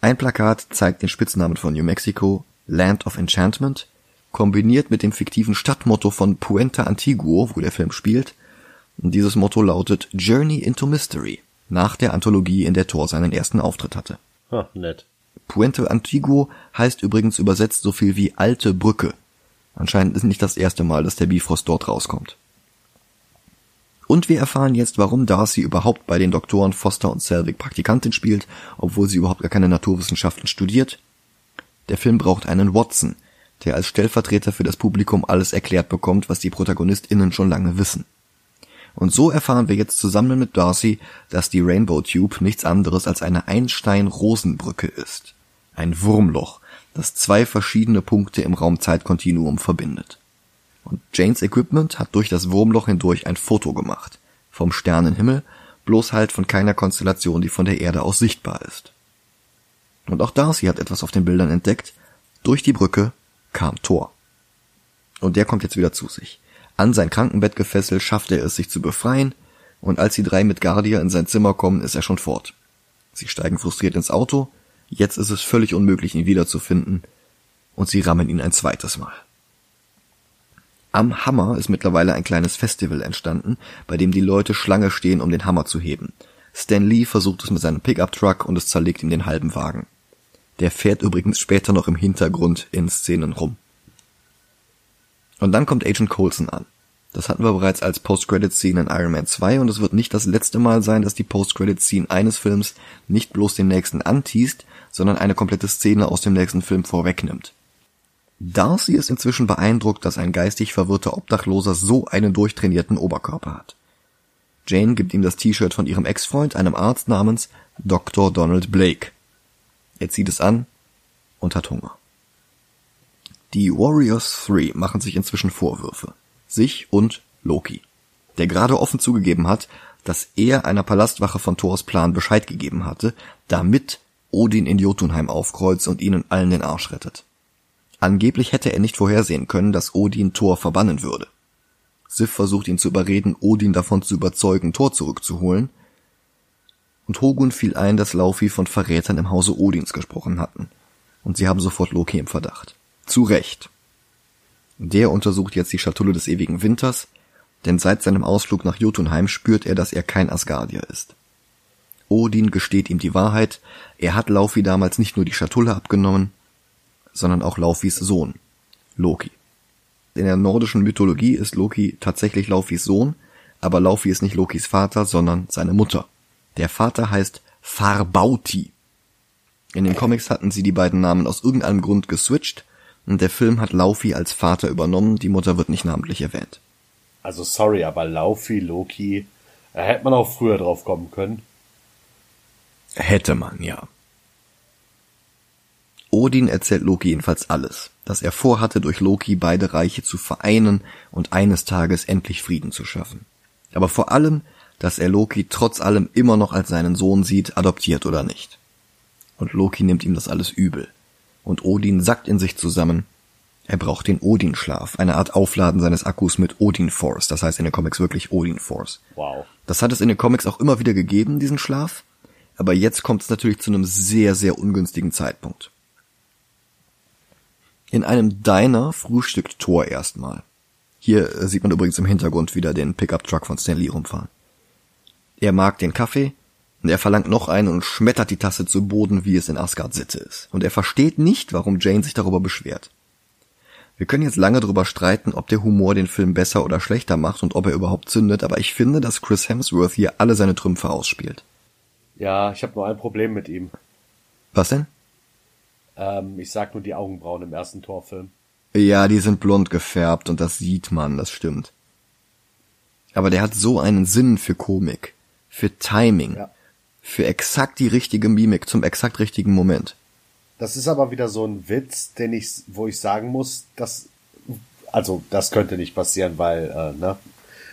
Ein Plakat zeigt den Spitznamen von New Mexico, Land of Enchantment, kombiniert mit dem fiktiven Stadtmotto von Puente Antiguo, wo der Film spielt. Und dieses Motto lautet Journey into Mystery, nach der Anthologie, in der Thor seinen ersten Auftritt hatte. Ha, nett. Puente Antiguo heißt übrigens übersetzt so viel wie alte Brücke. Anscheinend ist nicht das erste Mal, dass der Bifrost dort rauskommt. Und wir erfahren jetzt, warum Darcy überhaupt bei den Doktoren Foster und Selvig Praktikantin spielt, obwohl sie überhaupt gar keine Naturwissenschaften studiert. Der Film braucht einen Watson, der als Stellvertreter für das Publikum alles erklärt bekommt, was die ProtagonistInnen schon lange wissen. Und so erfahren wir jetzt zusammen mit Darcy, dass die Rainbow Tube nichts anderes als eine Einstein-Rosenbrücke ist. Ein Wurmloch, das zwei verschiedene Punkte im Raumzeitkontinuum verbindet. Und Janes Equipment hat durch das Wurmloch hindurch ein Foto gemacht. Vom Sternenhimmel, bloß halt von keiner Konstellation, die von der Erde aus sichtbar ist. Und auch Darcy hat etwas auf den Bildern entdeckt. Durch die Brücke kam Thor. Und der kommt jetzt wieder zu sich. An sein Krankenbett gefesselt schafft er es, sich zu befreien, und als die drei mit Guardia in sein Zimmer kommen, ist er schon fort. Sie steigen frustriert ins Auto, jetzt ist es völlig unmöglich, ihn wiederzufinden, und sie rammen ihn ein zweites Mal. Am Hammer ist mittlerweile ein kleines Festival entstanden, bei dem die Leute Schlange stehen, um den Hammer zu heben. Stan Lee versucht es mit seinem Pickup-Truck und es zerlegt ihm den halben Wagen. Der fährt übrigens später noch im Hintergrund in Szenen rum. Und dann kommt Agent Coulson an. Das hatten wir bereits als Post-Credit-Scene in Iron Man 2 und es wird nicht das letzte Mal sein, dass die Post-Credit-Scene eines Films nicht bloß den nächsten anteast, sondern eine komplette Szene aus dem nächsten Film vorwegnimmt. Darcy ist inzwischen beeindruckt, dass ein geistig verwirrter Obdachloser so einen durchtrainierten Oberkörper hat. Jane gibt ihm das T-Shirt von ihrem Ex-Freund, einem Arzt namens Dr. Donald Blake. Er zieht es an und hat Hunger. Die Warriors 3 machen sich inzwischen Vorwürfe sich und Loki, der gerade offen zugegeben hat, dass er einer Palastwache von Thors Plan Bescheid gegeben hatte, damit Odin in Jotunheim aufkreuzt und ihnen allen den Arsch rettet. Angeblich hätte er nicht vorhersehen können, dass Odin Thor verbannen würde. Sif versucht ihn zu überreden, Odin davon zu überzeugen, Thor zurückzuholen, und Hogun fiel ein, dass Laufi von Verrätern im Hause Odins gesprochen hatten, und sie haben sofort Loki im Verdacht. Zu Recht. Der untersucht jetzt die Schatulle des ewigen Winters, denn seit seinem Ausflug nach Jotunheim spürt er, dass er kein Asgardier ist. Odin gesteht ihm die Wahrheit, er hat Laufi damals nicht nur die Schatulle abgenommen, sondern auch Laufis Sohn, Loki. In der nordischen Mythologie ist Loki tatsächlich Laufis Sohn, aber Laufi ist nicht Lokis Vater, sondern seine Mutter. Der Vater heißt Farbauti. In den Comics hatten sie die beiden Namen aus irgendeinem Grund geswitcht und der Film hat Laufey als Vater übernommen, die Mutter wird nicht namentlich erwähnt. Also sorry, aber Laufey, Loki, da hätte man auch früher drauf kommen können. Hätte man, ja. Odin erzählt Loki jedenfalls alles, dass er vorhatte, durch Loki beide Reiche zu vereinen und eines Tages endlich Frieden zu schaffen. Aber vor allem, dass er Loki trotz allem immer noch als seinen Sohn sieht, adoptiert oder nicht. Und Loki nimmt ihm das alles übel und Odin sackt in sich zusammen. Er braucht den Odin-Schlaf, eine Art Aufladen seines Akkus mit Odin-Force, das heißt in den Comics wirklich Odin-Force. Wow. Das hat es in den Comics auch immer wieder gegeben, diesen Schlaf, aber jetzt kommt es natürlich zu einem sehr, sehr ungünstigen Zeitpunkt. In einem Diner frühstückt Thor erstmal. Hier äh, sieht man übrigens im Hintergrund wieder den Pickup-Truck von Stanley rumfahren. Er mag den Kaffee, und er verlangt noch einen und schmettert die Tasse zu Boden, wie es in Asgard Sitte ist. Und er versteht nicht, warum Jane sich darüber beschwert. Wir können jetzt lange darüber streiten, ob der Humor den Film besser oder schlechter macht und ob er überhaupt zündet, aber ich finde, dass Chris Hemsworth hier alle seine Trümpfe ausspielt. Ja, ich habe nur ein Problem mit ihm. Was denn? Ähm, ich sag nur die Augenbrauen im ersten Torfilm. Ja, die sind blond gefärbt und das sieht man, das stimmt. Aber der hat so einen Sinn für Komik, für Timing. Ja für exakt die richtige Mimik zum exakt richtigen Moment. Das ist aber wieder so ein Witz, den ich, wo ich sagen muss, dass, also das könnte nicht passieren, weil, äh, ne?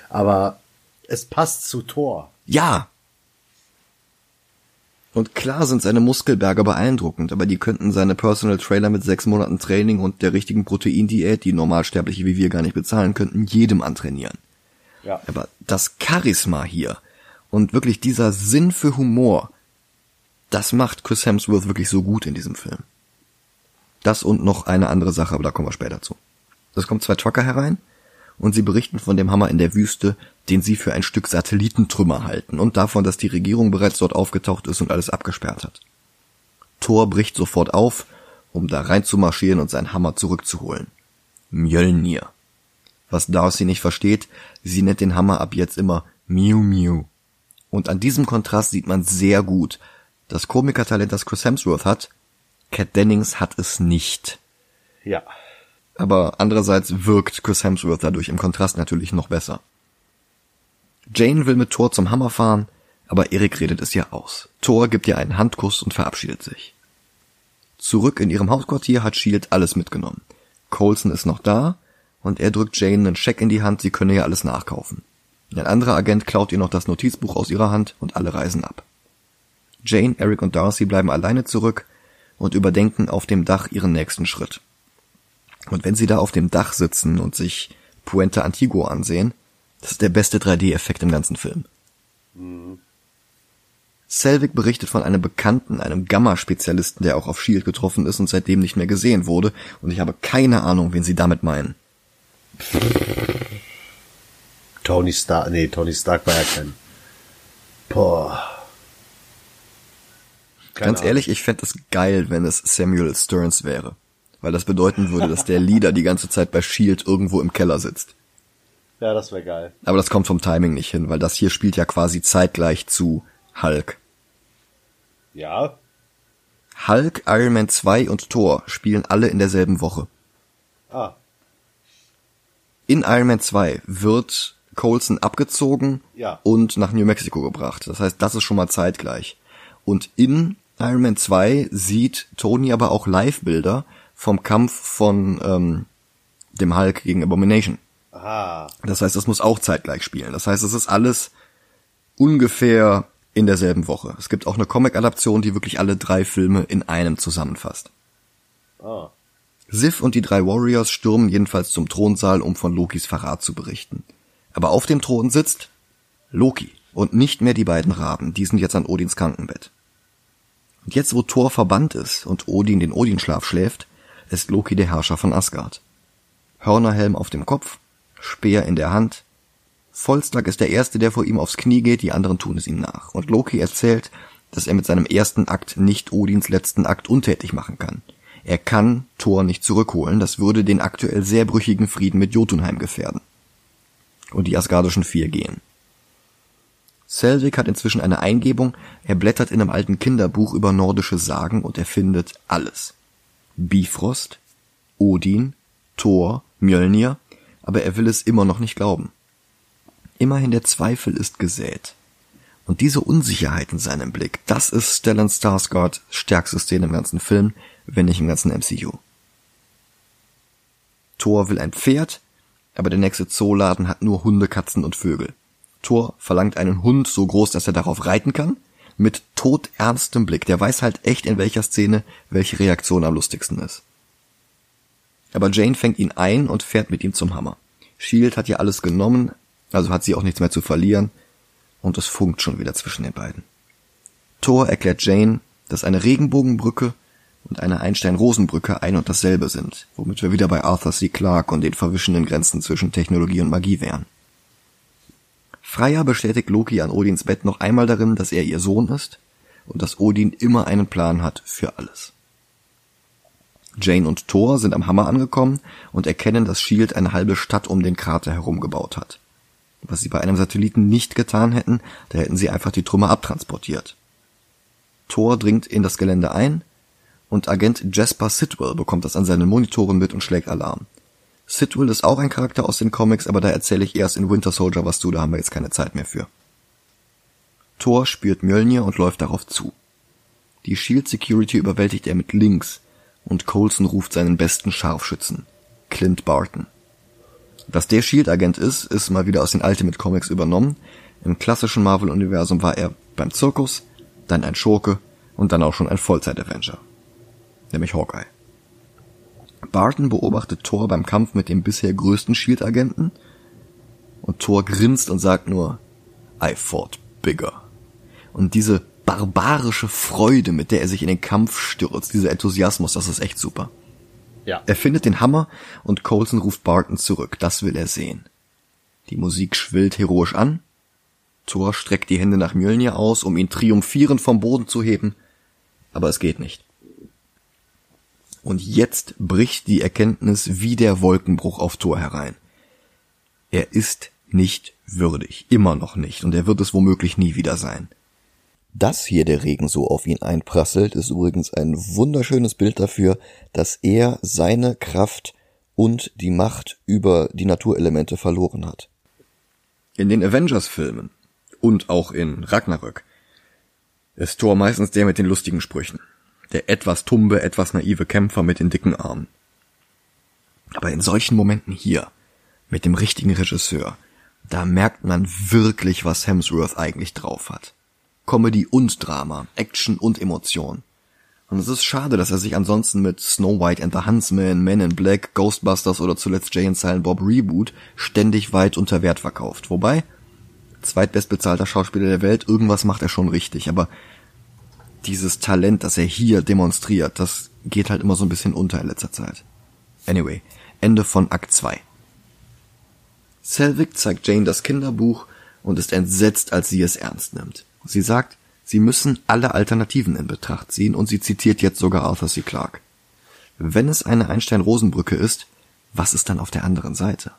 Aber es passt zu Thor. Ja. Und klar sind seine Muskelberge beeindruckend, aber die könnten seine Personal Trailer mit sechs Monaten Training und der richtigen Proteindiät, die Normalsterbliche wie wir gar nicht bezahlen könnten, jedem antrainieren. Ja. Aber das Charisma hier, und wirklich dieser Sinn für Humor, das macht Chris Hemsworth wirklich so gut in diesem Film. Das und noch eine andere Sache, aber da kommen wir später zu. Es kommen zwei Trucker herein und sie berichten von dem Hammer in der Wüste, den sie für ein Stück Satellitentrümmer halten und davon, dass die Regierung bereits dort aufgetaucht ist und alles abgesperrt hat. Thor bricht sofort auf, um da reinzumarschieren und seinen Hammer zurückzuholen. Mjölnir. Was Darcy nicht versteht, sie nennt den Hammer ab jetzt immer Miu Miu. Und an diesem Kontrast sieht man sehr gut, das Komikertalent, das Chris Hemsworth hat, Cat Dennings hat es nicht. Ja. Aber andererseits wirkt Chris Hemsworth dadurch im Kontrast natürlich noch besser. Jane will mit Thor zum Hammer fahren, aber Erik redet es ihr aus. Thor gibt ihr einen Handkuss und verabschiedet sich. Zurück in ihrem Hauptquartier hat Shield alles mitgenommen. Colson ist noch da und er drückt Jane einen Scheck in die Hand, sie könne ja alles nachkaufen. Ein anderer Agent klaut ihr noch das Notizbuch aus ihrer Hand und alle reisen ab. Jane, Eric und Darcy bleiben alleine zurück und überdenken auf dem Dach ihren nächsten Schritt. Und wenn sie da auf dem Dach sitzen und sich Puente Antigo ansehen, das ist der beste 3D-Effekt im ganzen Film. Mhm. Selvig berichtet von einem Bekannten, einem Gamma-Spezialisten, der auch auf Shield getroffen ist und seitdem nicht mehr gesehen wurde, und ich habe keine Ahnung, wen sie damit meinen. Tony Stark, nee, Tony Stark war ja kein. Boah. Keine Ganz Ahnung. ehrlich, ich fände es geil, wenn es Samuel Stearns wäre. Weil das bedeuten würde, dass der Leader die ganze Zeit bei Shield irgendwo im Keller sitzt. Ja, das wäre geil. Aber das kommt vom Timing nicht hin, weil das hier spielt ja quasi zeitgleich zu Hulk. Ja. Hulk, Iron Man 2 und Thor spielen alle in derselben Woche. Ah, In Iron Man 2 wird Coulson abgezogen Ja. und nach New Mexico gebracht. Das heißt, das ist schon mal zeitgleich. Und in Iron Man 2 sieht Tony aber auch Live-Bilder vom Kampf von ähm, dem Hulk gegen Abomination. aha. Das heißt, das muss auch zeitgleich spielen. Das heißt, es ist alles ungefähr in derselben Woche. Es gibt auch eine Comic-Adaption, die wirklich alle drei Filme in einem zusammenfasst. Ah. Sif und die drei Warriors stürmen jedenfalls zum Thronsaal, um von Lokis Verrat zu berichten. Aber auf dem Thron sitzt Loki und nicht mehr die beiden Raben, die sind jetzt an Odins Krankenbett. Und jetzt, wo Thor verbannt ist und Odin den Odinschlaf schläft, ist Loki der Herrscher von Asgard. Hörnerhelm auf dem Kopf, Speer in der Hand. Volstag ist der Erste, der vor ihm aufs Knie geht, die anderen tun es ihm nach. Und Loki erzählt, dass er mit seinem ersten Akt nicht Odins letzten Akt untätig machen kann. Er kann Thor nicht zurückholen, das würde den aktuell sehr brüchigen Frieden mit Jotunheim gefährden. Und die asgardischen Vier gehen. Selvig hat inzwischen eine Eingebung, er blättert in einem alten Kinderbuch über nordische Sagen und er findet alles. Bifrost, Odin, Thor, Mjölnir, aber er will es immer noch nicht glauben. Immerhin der Zweifel ist gesät. Und diese Unsicherheit in seinem Blick, das ist Stellan Skarsgårds stärkste Szene im ganzen Film, wenn nicht im ganzen MCU. Thor will ein Pferd, aber der nächste Zooladen hat nur Hunde, Katzen und Vögel. Thor verlangt einen Hund so groß, dass er darauf reiten kann, mit todernstem Blick. Der weiß halt echt, in welcher Szene welche Reaktion am lustigsten ist. Aber Jane fängt ihn ein und fährt mit ihm zum Hammer. Shield hat ja alles genommen, also hat sie auch nichts mehr zu verlieren, und es funkt schon wieder zwischen den beiden. Thor erklärt Jane, dass eine Regenbogenbrücke und eine Einstein-Rosenbrücke ein und dasselbe sind, womit wir wieder bei Arthur C. Clarke und den verwischenden Grenzen zwischen Technologie und Magie wären. Freya bestätigt Loki an Odins Bett noch einmal darin, dass er ihr Sohn ist und dass Odin immer einen Plan hat für alles. Jane und Thor sind am Hammer angekommen und erkennen, dass Shield eine halbe Stadt um den Krater herum gebaut hat. Was sie bei einem Satelliten nicht getan hätten, da hätten sie einfach die Trümmer abtransportiert. Thor dringt in das Gelände ein und Agent Jasper Sidwell bekommt das an seinen Monitoren mit und schlägt Alarm. Sidwell ist auch ein Charakter aus den Comics, aber da erzähle ich erst in Winter Soldier was zu, da haben wir jetzt keine Zeit mehr für. Thor spürt Mjölnir und läuft darauf zu. Die Shield Security überwältigt er mit Links und Coulson ruft seinen besten Scharfschützen, Clint Barton. Dass der Shield-Agent ist, ist mal wieder aus den Ultimate Comics übernommen. Im klassischen Marvel-Universum war er beim Zirkus, dann ein Schurke und dann auch schon ein Vollzeit-Avenger. Nämlich Hawkeye. Barton beobachtet Thor beim Kampf mit dem bisher größten Shield-Agenten und Thor grinst und sagt nur, I fought bigger. Und diese barbarische Freude, mit der er sich in den Kampf stürzt, dieser Enthusiasmus, das ist echt super. Ja. Er findet den Hammer und Coulson ruft Barton zurück. Das will er sehen. Die Musik schwillt heroisch an. Thor streckt die Hände nach Mjölnir aus, um ihn triumphierend vom Boden zu heben. Aber es geht nicht. Und jetzt bricht die Erkenntnis wie der Wolkenbruch auf Thor herein. Er ist nicht würdig. Immer noch nicht. Und er wird es womöglich nie wieder sein. Dass hier der Regen so auf ihn einprasselt, ist übrigens ein wunderschönes Bild dafür, dass er seine Kraft und die Macht über die Naturelemente verloren hat. In den Avengers-Filmen und auch in Ragnarök ist Thor meistens der mit den lustigen Sprüchen. Der etwas tumbe, etwas naive Kämpfer mit den dicken Armen. Aber in solchen Momenten hier, mit dem richtigen Regisseur, da merkt man wirklich, was Hemsworth eigentlich drauf hat. Comedy und Drama, Action und Emotion. Und es ist schade, dass er sich ansonsten mit Snow White and the Huntsman, Men in Black, Ghostbusters oder zuletzt Jay and Silent Bob Reboot ständig weit unter Wert verkauft. Wobei, zweitbestbezahlter Schauspieler der Welt, irgendwas macht er schon richtig, aber dieses Talent, das er hier demonstriert, das geht halt immer so ein bisschen unter in letzter Zeit. Anyway, Ende von Akt 2. Selvig zeigt Jane das Kinderbuch und ist entsetzt, als sie es ernst nimmt. Sie sagt, sie müssen alle Alternativen in Betracht ziehen und sie zitiert jetzt sogar Arthur C. Clarke. Wenn es eine Einstein-Rosenbrücke ist, was ist dann auf der anderen Seite?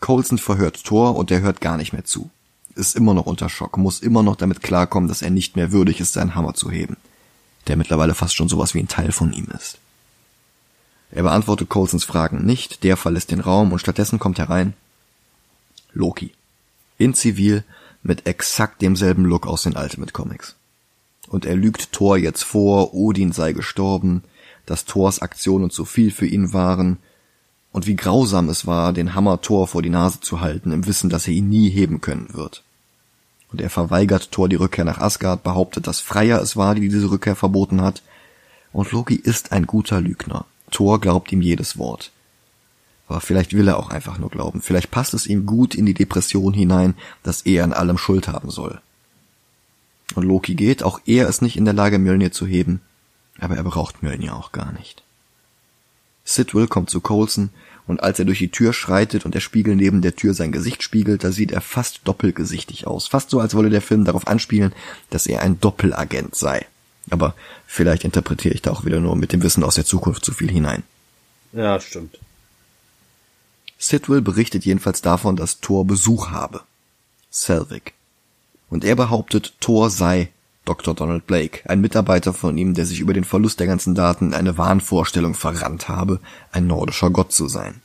Coulson verhört Thor und er hört gar nicht mehr zu. Ist immer noch unter Schock, muss immer noch damit klarkommen, dass er nicht mehr würdig ist, seinen Hammer zu heben, der mittlerweile fast schon sowas wie ein Teil von ihm ist. Er beantwortet Coulsons Fragen nicht, der verlässt den Raum und stattdessen kommt herein Loki. In Zivil mit exakt demselben Look aus den Ultimate Comics. Und er lügt Thor jetzt vor, Odin sei gestorben, dass Thors Aktionen zu viel für ihn waren und wie grausam es war, den Hammer Thor vor die Nase zu halten, im Wissen, dass er ihn nie heben können wird. Und er verweigert Thor die Rückkehr nach Asgard, behauptet, dass Freya es war, die diese Rückkehr verboten hat. Und Loki ist ein guter Lügner. Thor glaubt ihm jedes Wort. Aber vielleicht will er auch einfach nur glauben. Vielleicht passt es ihm gut in die Depression hinein, dass er an allem Schuld haben soll. Und Loki geht, auch er ist nicht in der Lage, Mjölnir zu heben, aber er braucht Mjölnir auch gar nicht. Sidwell kommt zu Coulson und als er durch die Tür schreitet und der Spiegel neben der Tür sein Gesicht spiegelt, da sieht er fast doppelgesichtig aus. Fast so, als wolle der Film darauf anspielen, dass er ein Doppelagent sei. Aber vielleicht interpretiere ich da auch wieder nur mit dem Wissen aus der Zukunft zu viel hinein. Ja, stimmt. Sidwell berichtet jedenfalls davon, dass Thor Besuch habe. Selvig. Und er behauptet, Thor sei Dr. Donald Blake, ein Mitarbeiter von ihm, der sich über den Verlust der ganzen Daten in eine Wahnvorstellung verrannt habe, ein nordischer Gott zu sein.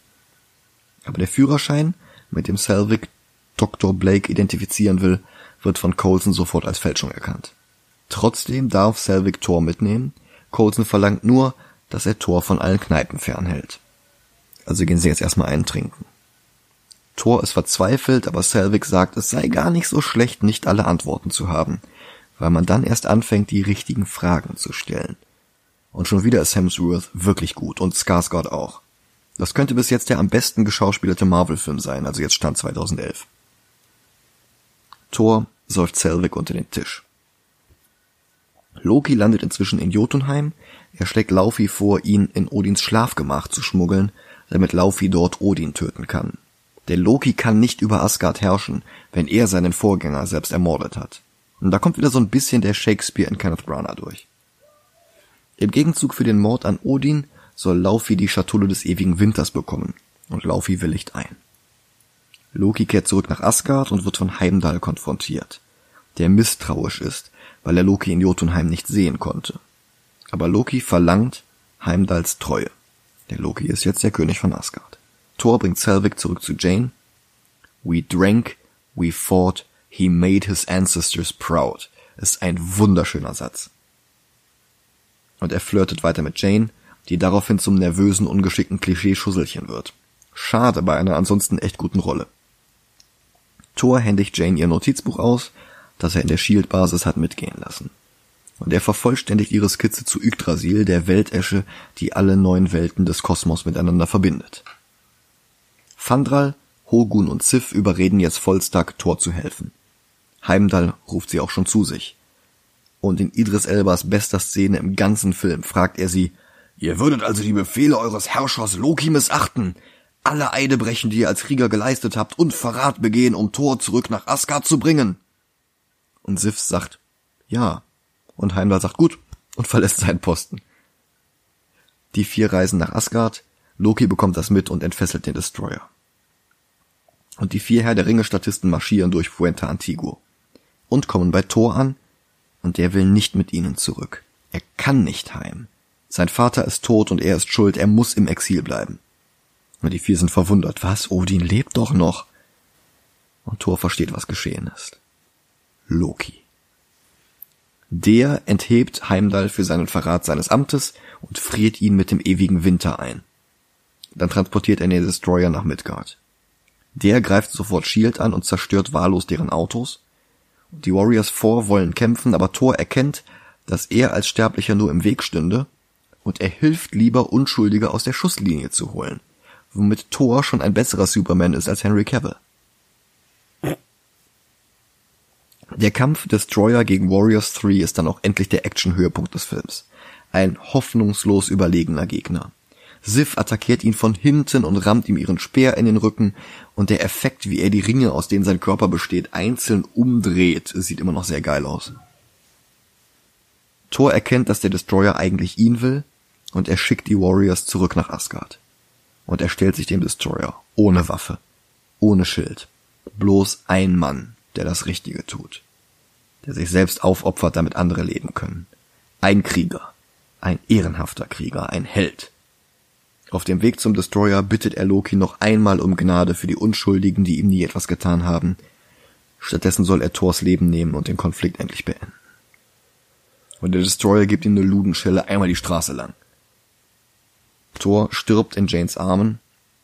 Aber der Führerschein, mit dem Selvig Dr. Blake identifizieren will, wird von Coulson sofort als Fälschung erkannt. Trotzdem darf Selvig Thor mitnehmen. Coulson verlangt nur, dass er Thor von allen Kneipen fernhält. Also gehen sie jetzt erstmal einen trinken. Thor ist verzweifelt, aber Selvig sagt, es sei gar nicht so schlecht, nicht alle Antworten zu haben, weil man dann erst anfängt, die richtigen Fragen zu stellen. Und schon wieder ist Hemsworth wirklich gut und Skarsgård auch. Das könnte bis jetzt der am besten geschauspielerte Marvel-Film sein, also jetzt Stand 2011. Thor säuft Selvig unter den Tisch. Loki landet inzwischen in Jotunheim. Er schlägt Laufey vor, ihn in Odins Schlafgemach zu schmuggeln, damit Laufey dort Odin töten kann. Der Loki kann nicht über Asgard herrschen, wenn er seinen Vorgänger selbst ermordet hat. Und da kommt wieder so ein bisschen der Shakespeare in Kenneth Branagh durch. Im Gegenzug für den Mord an Odin soll Laufey die Schatulle des ewigen Winters bekommen, und Laufey willigt ein. Loki kehrt zurück nach Asgard und wird von Heimdall konfrontiert, der misstrauisch ist, weil er Loki in Jotunheim nicht sehen konnte. Aber Loki verlangt Heimdalls Treue. Der Loki ist jetzt der König von Asgard. Thor bringt Selvig zurück zu Jane. We drank, we fought, he made his ancestors proud. Ist ein wunderschöner Satz. Und er flirtet weiter mit Jane, die daraufhin zum nervösen, ungeschickten Klischee-Schusselchen wird. Schade bei einer ansonsten echt guten Rolle. Thor händigt Jane ihr Notizbuch aus, das er in der Shield-Basis hat mitgehen lassen. Und er vervollständigt ihre Skizze zu Yggdrasil, der Weltesche, die alle neun Welten des Kosmos miteinander verbindet. Fandral, Hogun und Sif überreden jetzt Volstag, Thor zu helfen. Heimdall ruft sie auch schon zu sich. Und in Idris Elbas bester Szene im ganzen Film fragt er sie, Ihr würdet also die Befehle eures Herrschers Loki missachten, alle Eide brechen, die ihr als Krieger geleistet habt, und Verrat begehen, um Thor zurück nach Asgard zu bringen. Und Sif sagt, ja. Und Heimdall sagt gut und verlässt seinen Posten. Die vier reisen nach Asgard, Loki bekommt das mit und entfesselt den Destroyer. Und die vier Herr der Ringe-Statisten marschieren durch Fuente Antiguo und kommen bei Thor an, und der will nicht mit ihnen zurück. Er kann nicht heim. Sein Vater ist tot und er ist schuld, er muss im Exil bleiben. Und die vier sind verwundert. Was? Odin lebt doch noch. Und Thor versteht, was geschehen ist. Loki. Der enthebt Heimdall für seinen Verrat seines Amtes und friert ihn mit dem ewigen Winter ein. Dann transportiert er den Destroyer nach Midgard. Der greift sofort Shield an und zerstört wahllos deren Autos. Die Warriors 4 wollen kämpfen, aber Thor erkennt, dass er als Sterblicher nur im Weg stünde und er hilft lieber Unschuldige aus der Schusslinie zu holen, womit Thor schon ein besserer Superman ist als Henry Cavill. Der Kampf Destroyer gegen Warriors 3 ist dann auch endlich der Action-Höhepunkt des Films. Ein hoffnungslos überlegener Gegner. Sif attackiert ihn von hinten und rammt ihm ihren Speer in den Rücken und der Effekt, wie er die Ringe, aus denen sein Körper besteht, einzeln umdreht, sieht immer noch sehr geil aus. Thor erkennt, dass der Destroyer eigentlich ihn will und er schickt die Warriors zurück nach Asgard. Und er stellt sich dem Destroyer ohne Waffe. Ohne Schild. Bloß ein Mann, der das Richtige tut. Der sich selbst aufopfert, damit andere leben können. Ein Krieger. Ein ehrenhafter Krieger. Ein Held. Auf dem Weg zum Destroyer bittet er Loki noch einmal um Gnade für die Unschuldigen, die ihm nie etwas getan haben. Stattdessen soll er Thors Leben nehmen und den Konflikt endlich beenden. Und der Destroyer gibt ihm eine Ludenschelle einmal die Straße lang. Thor stirbt in Janes Armen.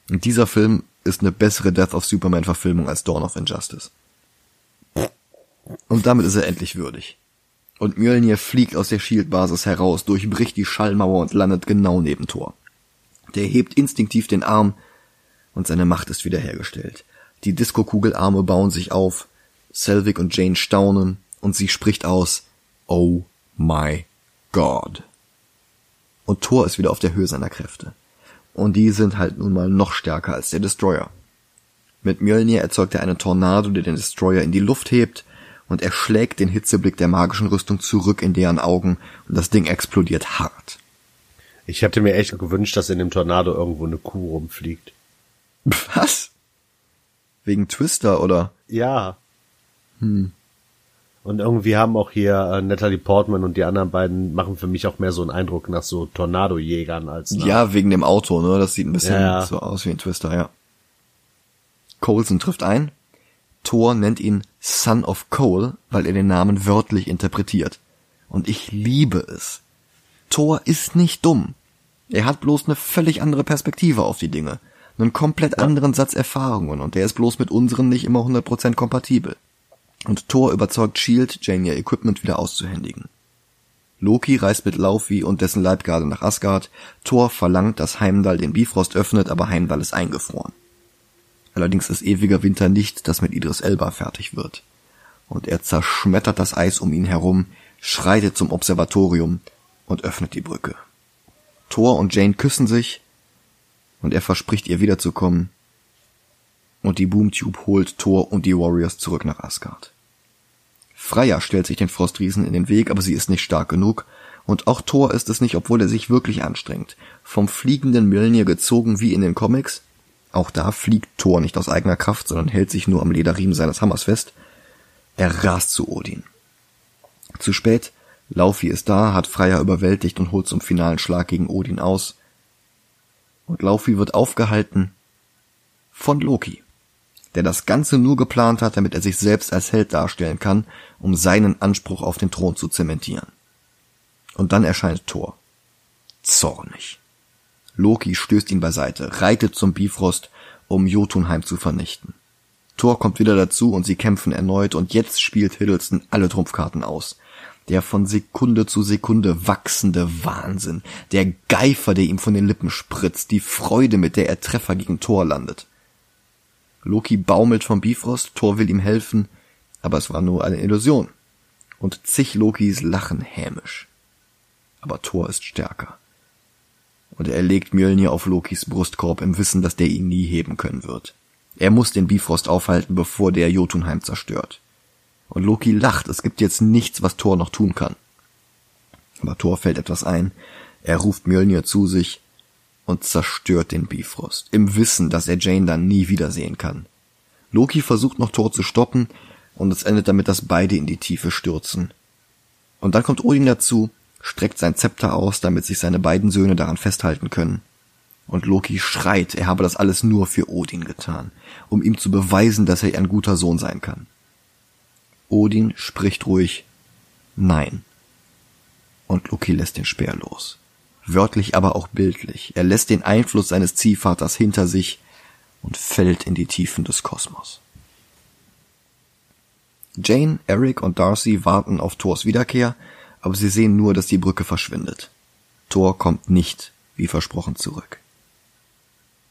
Und dieser Film ist eine bessere Death of Superman Verfilmung als Dawn of Injustice. Und damit ist er endlich würdig. Und Mjölnir fliegt aus der Shield-Basis heraus, durchbricht die Schallmauer und landet genau neben Thor. Der hebt instinktiv den Arm und seine Macht ist wiederhergestellt. Die Disco-Kugelarme bauen sich auf, Selvig und Jane staunen und sie spricht aus, Oh my God. Und Thor ist wieder auf der Höhe seiner Kräfte. Und die sind halt nun mal noch stärker als der Destroyer. Mit Mjölnir erzeugt er einen Tornado, der den Destroyer in die Luft hebt und er schlägt den Hitzeblick der magischen Rüstung zurück in deren Augen und das Ding explodiert hart. Ich hätte mir echt gewünscht, dass in dem Tornado irgendwo eine Kuh rumfliegt. Was? Wegen Twister oder? Ja. Hm. Und irgendwie haben auch hier äh, Natalie Portman und die anderen beiden machen für mich auch mehr so einen Eindruck nach so Tornadojägern als nach Ja, wegen dem Auto, ne? Das sieht ein bisschen ja. so aus wie ein Twister, ja. Coulson trifft ein. Thor nennt ihn Son of Cole, weil er den Namen wörtlich interpretiert. Und ich liebe es. Thor ist nicht dumm. Er hat bloß eine völlig andere Perspektive auf die Dinge. Einen komplett anderen Satz Erfahrungen und der ist bloß mit unseren nicht immer 100% kompatibel. Und Thor überzeugt Shield, Jane ihr Equipment wieder auszuhändigen. Loki reist mit Laufey und dessen Leibgarde nach Asgard. Thor verlangt, dass Heimdall den Bifrost öffnet, aber Heimdall ist eingefroren. Allerdings ist ewiger Winter nicht, dass mit Idris Elba fertig wird. Und er zerschmettert das Eis um ihn herum, schreitet zum Observatorium und öffnet die Brücke. Thor und Jane küssen sich und er verspricht ihr wiederzukommen und die Boomtube holt Thor und die Warriors zurück nach Asgard. Freya stellt sich den Frostriesen in den Weg, aber sie ist nicht stark genug und auch Thor ist es nicht, obwohl er sich wirklich anstrengt. Vom fliegenden Mjölnir gezogen wie in den Comics. Auch da fliegt Thor nicht aus eigener Kraft, sondern hält sich nur am Lederriemen seines Hammers fest. Er rast zu Odin. Zu spät, Laufey ist da, hat Freya überwältigt und holt zum finalen Schlag gegen Odin aus. Und Laufey wird aufgehalten von Loki, der das Ganze nur geplant hat, damit er sich selbst als Held darstellen kann, um seinen Anspruch auf den Thron zu zementieren. Und dann erscheint Thor. Zornig. Loki stößt ihn beiseite, reitet zum Bifrost, um Jotunheim zu vernichten. Thor kommt wieder dazu und sie kämpfen erneut und jetzt spielt Hiddleston alle Trumpfkarten aus der von Sekunde zu Sekunde wachsende Wahnsinn, der Geifer, der ihm von den Lippen spritzt, die Freude, mit der er Treffer gegen Thor landet. Loki baumelt vom Bifrost, Thor will ihm helfen, aber es war nur eine Illusion. Und zig Lokis lachen hämisch. Aber Thor ist stärker. Und er legt Mjölnir auf Lokis Brustkorb im Wissen, dass der ihn nie heben können wird. Er muss den Bifrost aufhalten, bevor der Jotunheim zerstört. Und Loki lacht, es gibt jetzt nichts, was Thor noch tun kann. Aber Thor fällt etwas ein, er ruft Mjölnir zu sich und zerstört den Bifrost, im Wissen, dass er Jane dann nie wiedersehen kann. Loki versucht noch Thor zu stoppen, und es endet damit, dass beide in die Tiefe stürzen. Und dann kommt Odin dazu, streckt sein Zepter aus, damit sich seine beiden Söhne daran festhalten können. Und Loki schreit, er habe das alles nur für Odin getan, um ihm zu beweisen, dass er ein guter Sohn sein kann. Odin spricht ruhig Nein. Und Loki lässt den Speer los. Wörtlich, aber auch bildlich. Er lässt den Einfluss seines Ziehvaters hinter sich und fällt in die Tiefen des Kosmos. Jane, Eric und Darcy warten auf Thors Wiederkehr, aber sie sehen nur, dass die Brücke verschwindet. Thor kommt nicht, wie versprochen, zurück.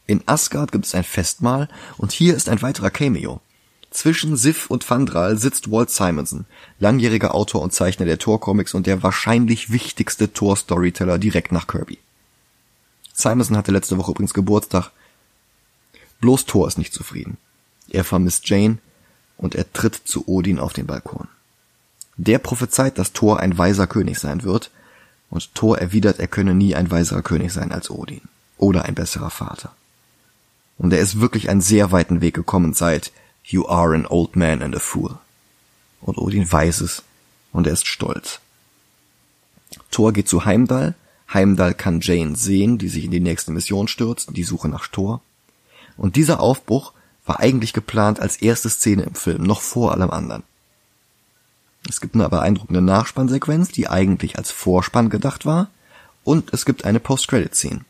In Asgard gibt es ein Festmahl und hier ist ein weiterer Cameo. Zwischen Sif und Fandral sitzt Walt Simonson, langjähriger Autor und Zeichner der Thor-Comics und der wahrscheinlich wichtigste Thor-Storyteller direkt nach Kirby. Simonson hatte letzte Woche übrigens Geburtstag. Bloß Thor ist nicht zufrieden. Er vermisst Jane und er tritt zu Odin auf den Balkon. Der prophezeit, dass Thor ein weiser König sein wird, und Thor erwidert, er könne nie ein weiserer König sein als Odin oder ein besserer Vater. Und er ist wirklich einen sehr weiten Weg gekommen seit You are an old man and a fool. Und Odin weiß es und er ist stolz. Thor geht zu Heimdall. Heimdall kann Jane sehen, die sich in die nächste Mission stürzt, die Suche nach Thor. Und dieser Aufbruch war eigentlich geplant als erste Szene im Film, noch vor allem anderen. Es gibt eine beeindruckende Nachspannsequenz, die eigentlich als Vorspann gedacht war, und es gibt eine Post-Credit-Scene.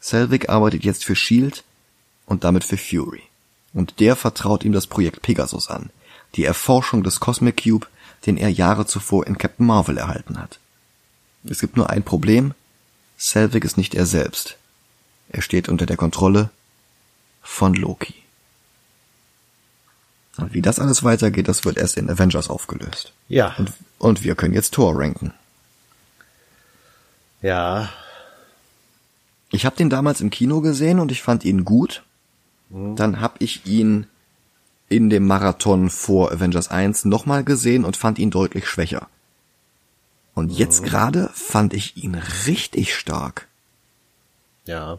Selvig arbeitet jetzt für Shield und damit für Fury. Und der vertraut ihm das Projekt Pegasus an, die Erforschung des Cosmic Cube, den er Jahre zuvor in Captain Marvel erhalten hat. Es gibt nur ein Problem. Selvig ist nicht er selbst. Er steht unter der Kontrolle von Loki. Und wie das alles weitergeht, das wird erst in Avengers aufgelöst. Ja. Und, und wir können jetzt Thor ranken. Ja. Ich habe den damals im Kino gesehen und ich fand ihn gut. Dann habe ich ihn in dem Marathon vor Avengers 1 nochmal gesehen und fand ihn deutlich schwächer. Und jetzt gerade fand ich ihn richtig stark. Ja.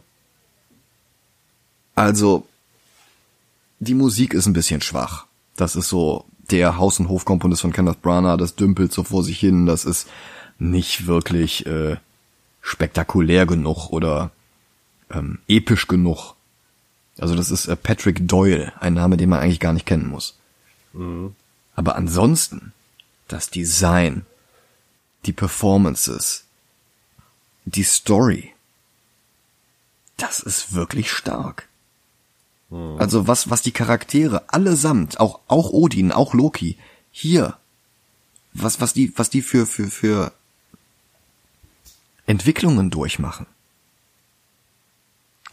Also, die Musik ist ein bisschen schwach. Das ist so der Haus- und Hofkomponist von Kenneth Branagh, das dümpelt so vor sich hin, das ist nicht wirklich äh, spektakulär genug oder ähm, episch genug. Also das ist äh, Patrick Doyle, ein Name, den man eigentlich gar nicht kennen muss. Aber ansonsten, das Design, die Performances, die Story, das ist wirklich stark. Also was, was die Charaktere allesamt, auch, auch Odin, auch Loki, hier, was, was die, was die für, für, für Entwicklungen durchmachen.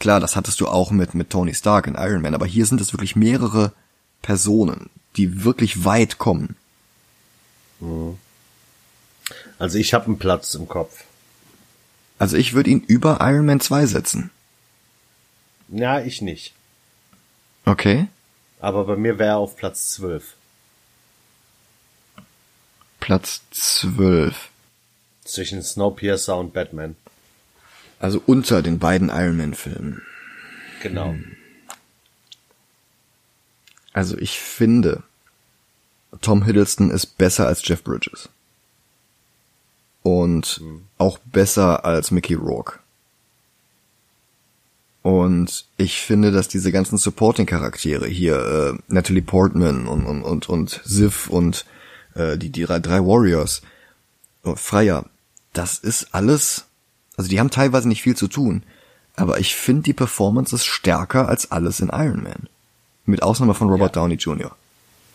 Klar, das hattest du auch mit, mit Tony Stark in Iron Man, aber hier sind es wirklich mehrere Personen, die wirklich weit kommen. Also ich habe einen Platz im Kopf. Also ich würde ihn über Iron Man 2 setzen. Ja, ich nicht. Okay. Aber bei mir wäre er auf Platz 12. Platz 12. Zwischen Snowpiercer und Batman. Also unter den beiden Iron Man Filmen. Genau. Also ich finde, Tom Hiddleston ist besser als Jeff Bridges. Und auch besser als Mickey Rourke. Und ich finde, dass diese ganzen Supporting-Charaktere hier, äh, Natalie Portman und, und, und, und Sif und äh, die, die drei, drei Warriors, und Freier, das ist alles, also die haben teilweise nicht viel zu tun, aber ich finde die Performance ist stärker als alles in Iron Man. Mit Ausnahme von Robert Downey Jr.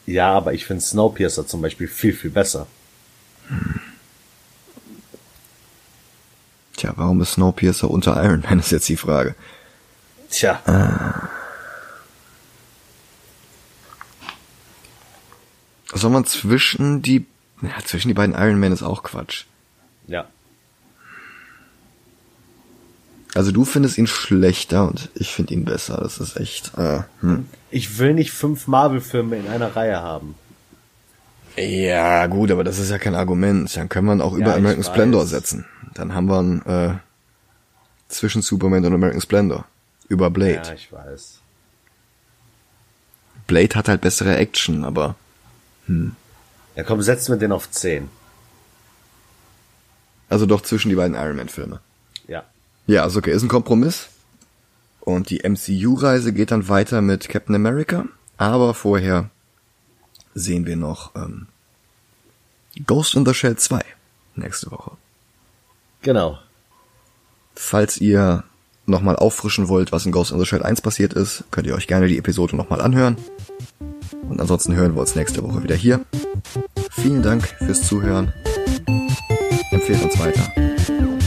Ja, aber ich finde Snowpiercer zum Beispiel viel, viel besser. Tja, warum ist Snowpiercer unter Iron Man, ist jetzt die Frage. Tja. Soll man zwischen die, ja, zwischen die beiden Iron Man ist auch Quatsch. Ja. Also du findest ihn schlechter und ich finde ihn besser. Das ist echt, äh, hm. Ich will nicht fünf Marvel-Filme in einer Reihe haben. Ja, gut, aber das ist ja kein Argument. Dann können wir ihn auch über ich American weiß. Splendor setzen. Dann haben wir ihn, äh, zwischen Superman und American Splendor. Über Blade. Ja, ich weiß. Blade hat halt bessere Action, aber Ja, komm, setzen wir den auf 10. also doch zwischen die beiden Iron Man Filme. Ja. Also okay, ist ein Kompromiss. Und die MCU-Reise geht dann weiter mit Captain America, aber vorher sehen wir noch ähm, Ghost in the Shell 2 nächste Woche. Genau. Falls ihr nochmal auffrischen wollt, was in Ghost in the Shell 1 passiert ist, könnt ihr euch gerne die Episode nochmal anhören. Und ansonsten hören wir uns nächste Woche wieder hier. Vielen Dank fürs Zuhören. Empfehlt uns weiter.